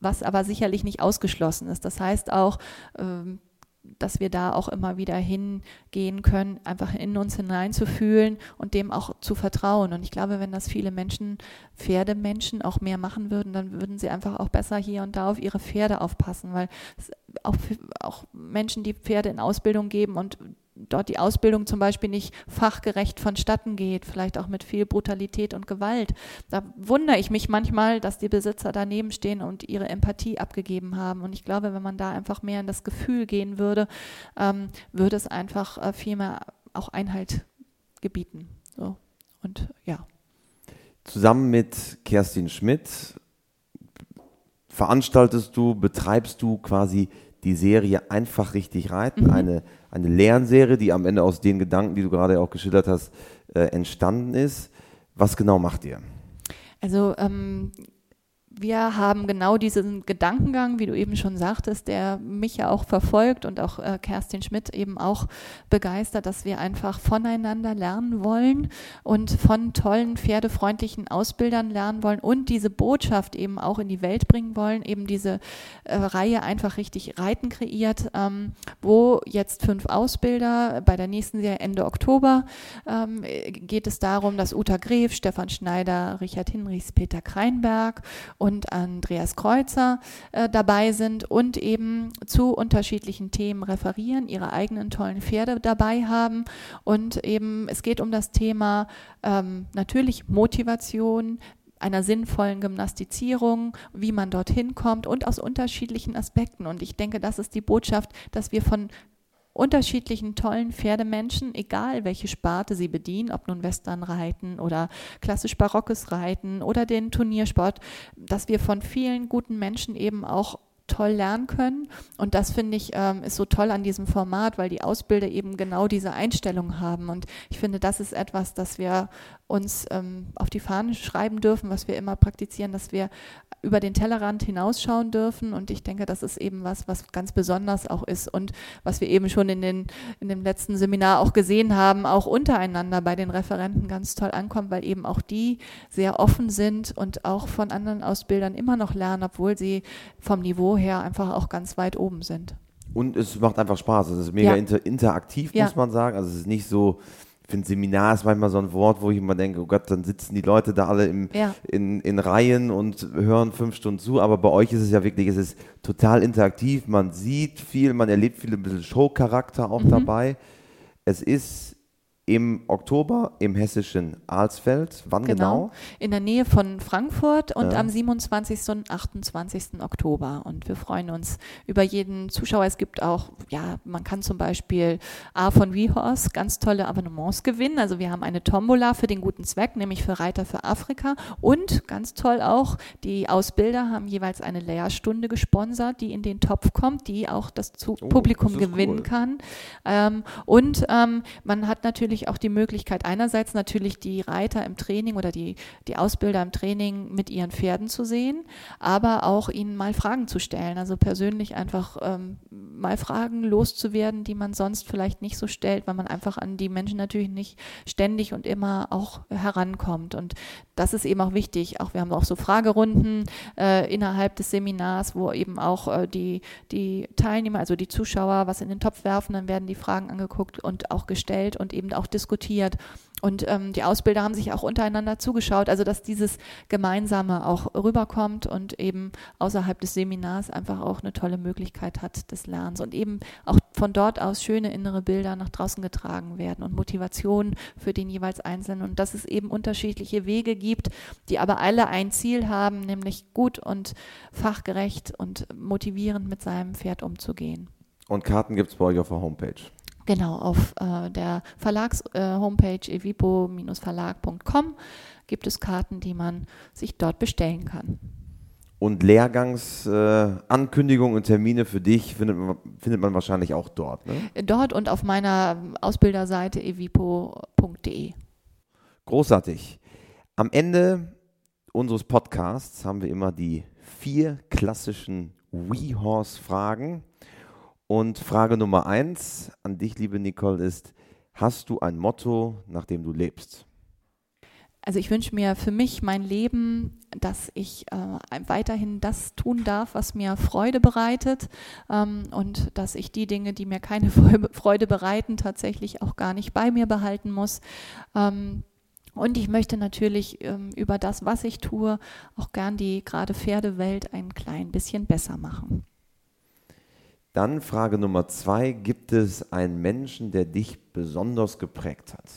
[SPEAKER 2] was aber sicherlich nicht ausgeschlossen ist. Das heißt auch, ähm, dass wir da auch immer wieder hingehen können, einfach in uns hineinzufühlen und dem auch zu vertrauen. Und ich glaube, wenn das viele Menschen, Pferdemenschen auch mehr machen würden, dann würden sie einfach auch besser hier und da auf ihre Pferde aufpassen, weil auch, auch Menschen, die Pferde in Ausbildung geben und dort die Ausbildung zum Beispiel nicht fachgerecht vonstatten geht, vielleicht auch mit viel Brutalität und Gewalt. Da wundere ich mich manchmal, dass die Besitzer daneben stehen und ihre Empathie abgegeben haben. Und ich glaube, wenn man da einfach mehr in das Gefühl gehen würde, ähm, würde es einfach äh, viel mehr auch Einhalt gebieten. So. Und ja.
[SPEAKER 1] Zusammen mit Kerstin Schmidt veranstaltest du, betreibst du quasi die Serie Einfach richtig reiten, mhm. eine eine Lernserie, die am Ende aus den Gedanken, die du gerade auch geschildert hast, äh, entstanden ist. Was genau macht ihr?
[SPEAKER 2] Also ähm, wir haben genau diesen Gedankengang, wie du eben schon sagtest, der mich ja auch verfolgt und auch äh, Kerstin Schmidt eben auch begeistert, dass wir einfach voneinander lernen wollen und von tollen, pferdefreundlichen Ausbildern lernen wollen und diese Botschaft eben auch in die Welt bringen wollen, eben diese äh, Reihe einfach richtig Reiten kreiert, ähm, wo jetzt fünf Ausbilder bei der nächsten Serie Ende Oktober ähm, geht es darum, dass Uta Gref, Stefan Schneider, Richard Hinrichs, Peter Kreinberg und Andreas Kreuzer äh, dabei sind und eben zu unterschiedlichen Themen referieren, ihre eigenen tollen Pferde dabei haben. Und eben es geht um das Thema ähm, natürlich Motivation, einer sinnvollen Gymnastizierung, wie man dorthin kommt und aus unterschiedlichen Aspekten. Und ich denke, das ist die Botschaft, dass wir von unterschiedlichen tollen Pferdemenschen, egal welche Sparte sie bedienen, ob nun Westernreiten oder klassisch barockes Reiten oder den Turniersport, dass wir von vielen guten Menschen eben auch toll lernen können. Und das finde ich ähm, ist so toll an diesem Format, weil die Ausbilder eben genau diese Einstellung haben. Und ich finde, das ist etwas, das wir uns ähm, auf die Fahne schreiben dürfen, was wir immer praktizieren, dass wir über den Tellerrand hinausschauen dürfen. Und ich denke, das ist eben was, was ganz besonders auch ist und was wir eben schon in, den, in dem letzten Seminar auch gesehen haben, auch untereinander bei den Referenten ganz toll ankommt, weil eben auch die sehr offen sind und auch von anderen Ausbildern immer noch lernen, obwohl sie vom Niveau her einfach auch ganz weit oben sind.
[SPEAKER 1] Und es macht einfach Spaß. Es ist mega ja. inter interaktiv, muss ja. man sagen. Also es ist nicht so, ich finde, Seminar ist manchmal so ein Wort, wo ich immer denke, oh Gott, dann sitzen die Leute da alle im, ja. in, in Reihen und hören fünf Stunden zu. Aber bei euch ist es ja wirklich, es ist total interaktiv. Man sieht viel, man erlebt viel, ein bisschen Showcharakter auch mhm. dabei. Es ist im Oktober im hessischen Alsfeld. Wann genau? genau?
[SPEAKER 2] In der Nähe von Frankfurt und ja. am 27. und 28. Oktober. Und wir freuen uns über jeden Zuschauer. Es gibt auch, ja, man kann zum Beispiel A von WeHorse ganz tolle Abonnements gewinnen. Also wir haben eine Tombola für den guten Zweck, nämlich für Reiter für Afrika. Und ganz toll auch, die Ausbilder haben jeweils eine Lehrstunde gesponsert, die in den Topf kommt, die auch das oh, Publikum das gewinnen cool. kann. Ähm, und ähm, man hat natürlich natürlich auch die Möglichkeit, einerseits natürlich die Reiter im Training oder die, die Ausbilder im Training mit ihren Pferden zu sehen, aber auch ihnen mal Fragen zu stellen. Also persönlich einfach ähm, mal Fragen loszuwerden, die man sonst vielleicht nicht so stellt, weil man einfach an die Menschen natürlich nicht ständig und immer auch herankommt. Und das ist eben auch wichtig. Auch wir haben auch so Fragerunden äh, innerhalb des Seminars, wo eben auch äh, die, die Teilnehmer, also die Zuschauer, was in den Topf werfen, dann werden die Fragen angeguckt und auch gestellt und eben auch auch diskutiert. Und ähm, die Ausbilder haben sich auch untereinander zugeschaut, also dass dieses Gemeinsame auch rüberkommt und eben außerhalb des Seminars einfach auch eine tolle Möglichkeit hat des Lernens und eben auch von dort aus schöne innere Bilder nach draußen getragen werden und Motivation für den jeweils Einzelnen und dass es eben unterschiedliche Wege gibt, die aber alle ein Ziel haben, nämlich gut und fachgerecht und motivierend mit seinem Pferd umzugehen.
[SPEAKER 1] Und Karten gibt es bei euch auf der Homepage.
[SPEAKER 2] Genau, auf äh, der Verlags-Homepage äh, evipo-verlag.com gibt es Karten, die man sich dort bestellen kann.
[SPEAKER 1] Und Lehrgangsankündigungen äh, und Termine für dich findet man, findet man wahrscheinlich auch dort, ne?
[SPEAKER 2] Dort und auf meiner Ausbilderseite evipo.de.
[SPEAKER 1] Großartig. Am Ende unseres Podcasts haben wir immer die vier klassischen WeHorse-Fragen. Und Frage Nummer eins an dich, liebe Nicole, ist, hast du ein Motto, nach dem du lebst?
[SPEAKER 2] also ich wünsche mir für mich mein Leben, dass ich äh, weiterhin das tun darf, was mir Freude bereitet ähm, und dass ich die Dinge, die mir keine Freude bereiten, tatsächlich auch gar nicht bei mir behalten muss. Ähm, und ich möchte natürlich ähm, über das, was ich tue, auch gern die gerade Pferdewelt ein klein bisschen besser machen.
[SPEAKER 1] Dann Frage Nummer zwei, gibt es einen Menschen, der dich besonders geprägt hat?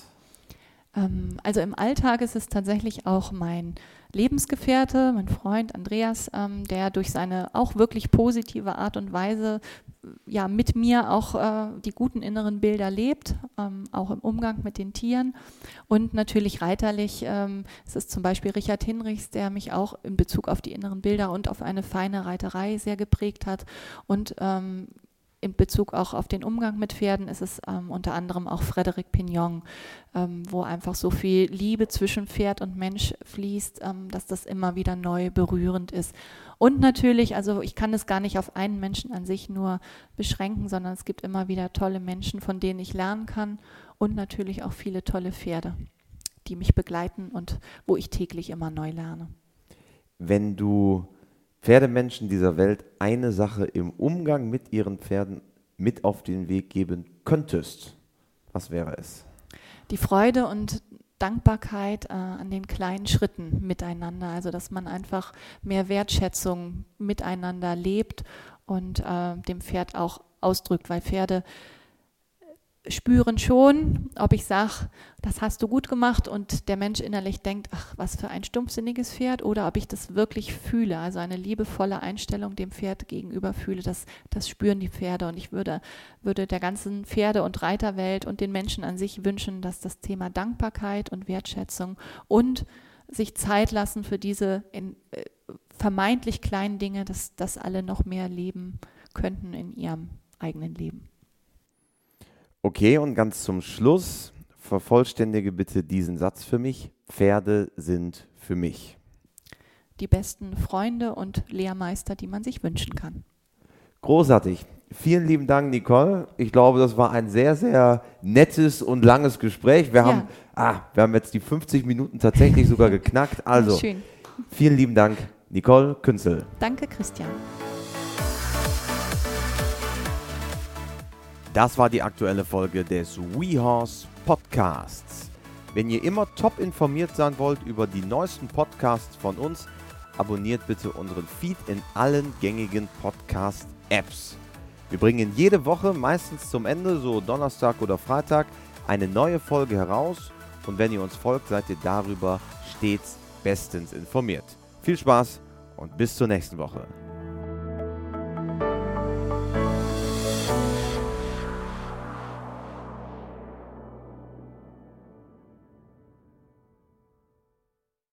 [SPEAKER 2] Ähm, also im Alltag ist es tatsächlich auch mein Lebensgefährte, mein Freund Andreas, ähm, der durch seine auch wirklich positive Art und Weise äh, ja mit mir auch äh, die guten inneren Bilder lebt, ähm, auch im Umgang mit den Tieren. Und natürlich reiterlich ähm, es ist zum Beispiel Richard Hinrichs, der mich auch in Bezug auf die inneren Bilder und auf eine feine Reiterei sehr geprägt hat. Und ähm, in Bezug auch auf den Umgang mit Pferden ist es ähm, unter anderem auch Frederic Pignon, ähm, wo einfach so viel Liebe zwischen Pferd und Mensch fließt, ähm, dass das immer wieder neu berührend ist. Und natürlich, also ich kann es gar nicht auf einen Menschen an sich nur beschränken, sondern es gibt immer wieder tolle Menschen, von denen ich lernen kann und natürlich auch viele tolle Pferde, die mich begleiten und wo ich täglich immer neu lerne.
[SPEAKER 1] Wenn du Pferdemenschen dieser Welt eine Sache im Umgang mit ihren Pferden mit auf den Weg geben könntest, was wäre es?
[SPEAKER 2] Die Freude und Dankbarkeit äh, an den kleinen Schritten miteinander, also dass man einfach mehr Wertschätzung miteinander lebt und äh, dem Pferd auch ausdrückt, weil Pferde spüren schon, ob ich sage, das hast du gut gemacht und der Mensch innerlich denkt, ach, was für ein stumpfsinniges Pferd, oder ob ich das wirklich fühle, also eine liebevolle Einstellung dem Pferd gegenüber fühle, das, das spüren die Pferde. Und ich würde, würde der ganzen Pferde- und Reiterwelt und den Menschen an sich wünschen, dass das Thema Dankbarkeit und Wertschätzung und sich Zeit lassen für diese in, äh, vermeintlich kleinen Dinge, dass, dass alle noch mehr leben könnten in ihrem eigenen Leben.
[SPEAKER 1] Okay, und ganz zum Schluss, vervollständige bitte diesen Satz für mich. Pferde sind für mich.
[SPEAKER 2] Die besten Freunde und Lehrmeister, die man sich wünschen kann.
[SPEAKER 1] Großartig. Vielen lieben Dank, Nicole. Ich glaube, das war ein sehr, sehr nettes und langes Gespräch. Wir, ja. haben, ah, wir haben jetzt die 50 Minuten tatsächlich sogar geknackt. Also, Schön. vielen lieben Dank, Nicole Künzel.
[SPEAKER 2] Danke, Christian.
[SPEAKER 1] Das war die aktuelle Folge des WeHorse Podcasts. Wenn ihr immer top informiert sein wollt über die neuesten Podcasts von uns, abonniert bitte unseren Feed in allen gängigen Podcast-Apps. Wir bringen jede Woche, meistens zum Ende, so Donnerstag oder Freitag, eine neue Folge heraus und wenn ihr uns folgt, seid ihr darüber stets bestens informiert. Viel Spaß und bis zur nächsten Woche.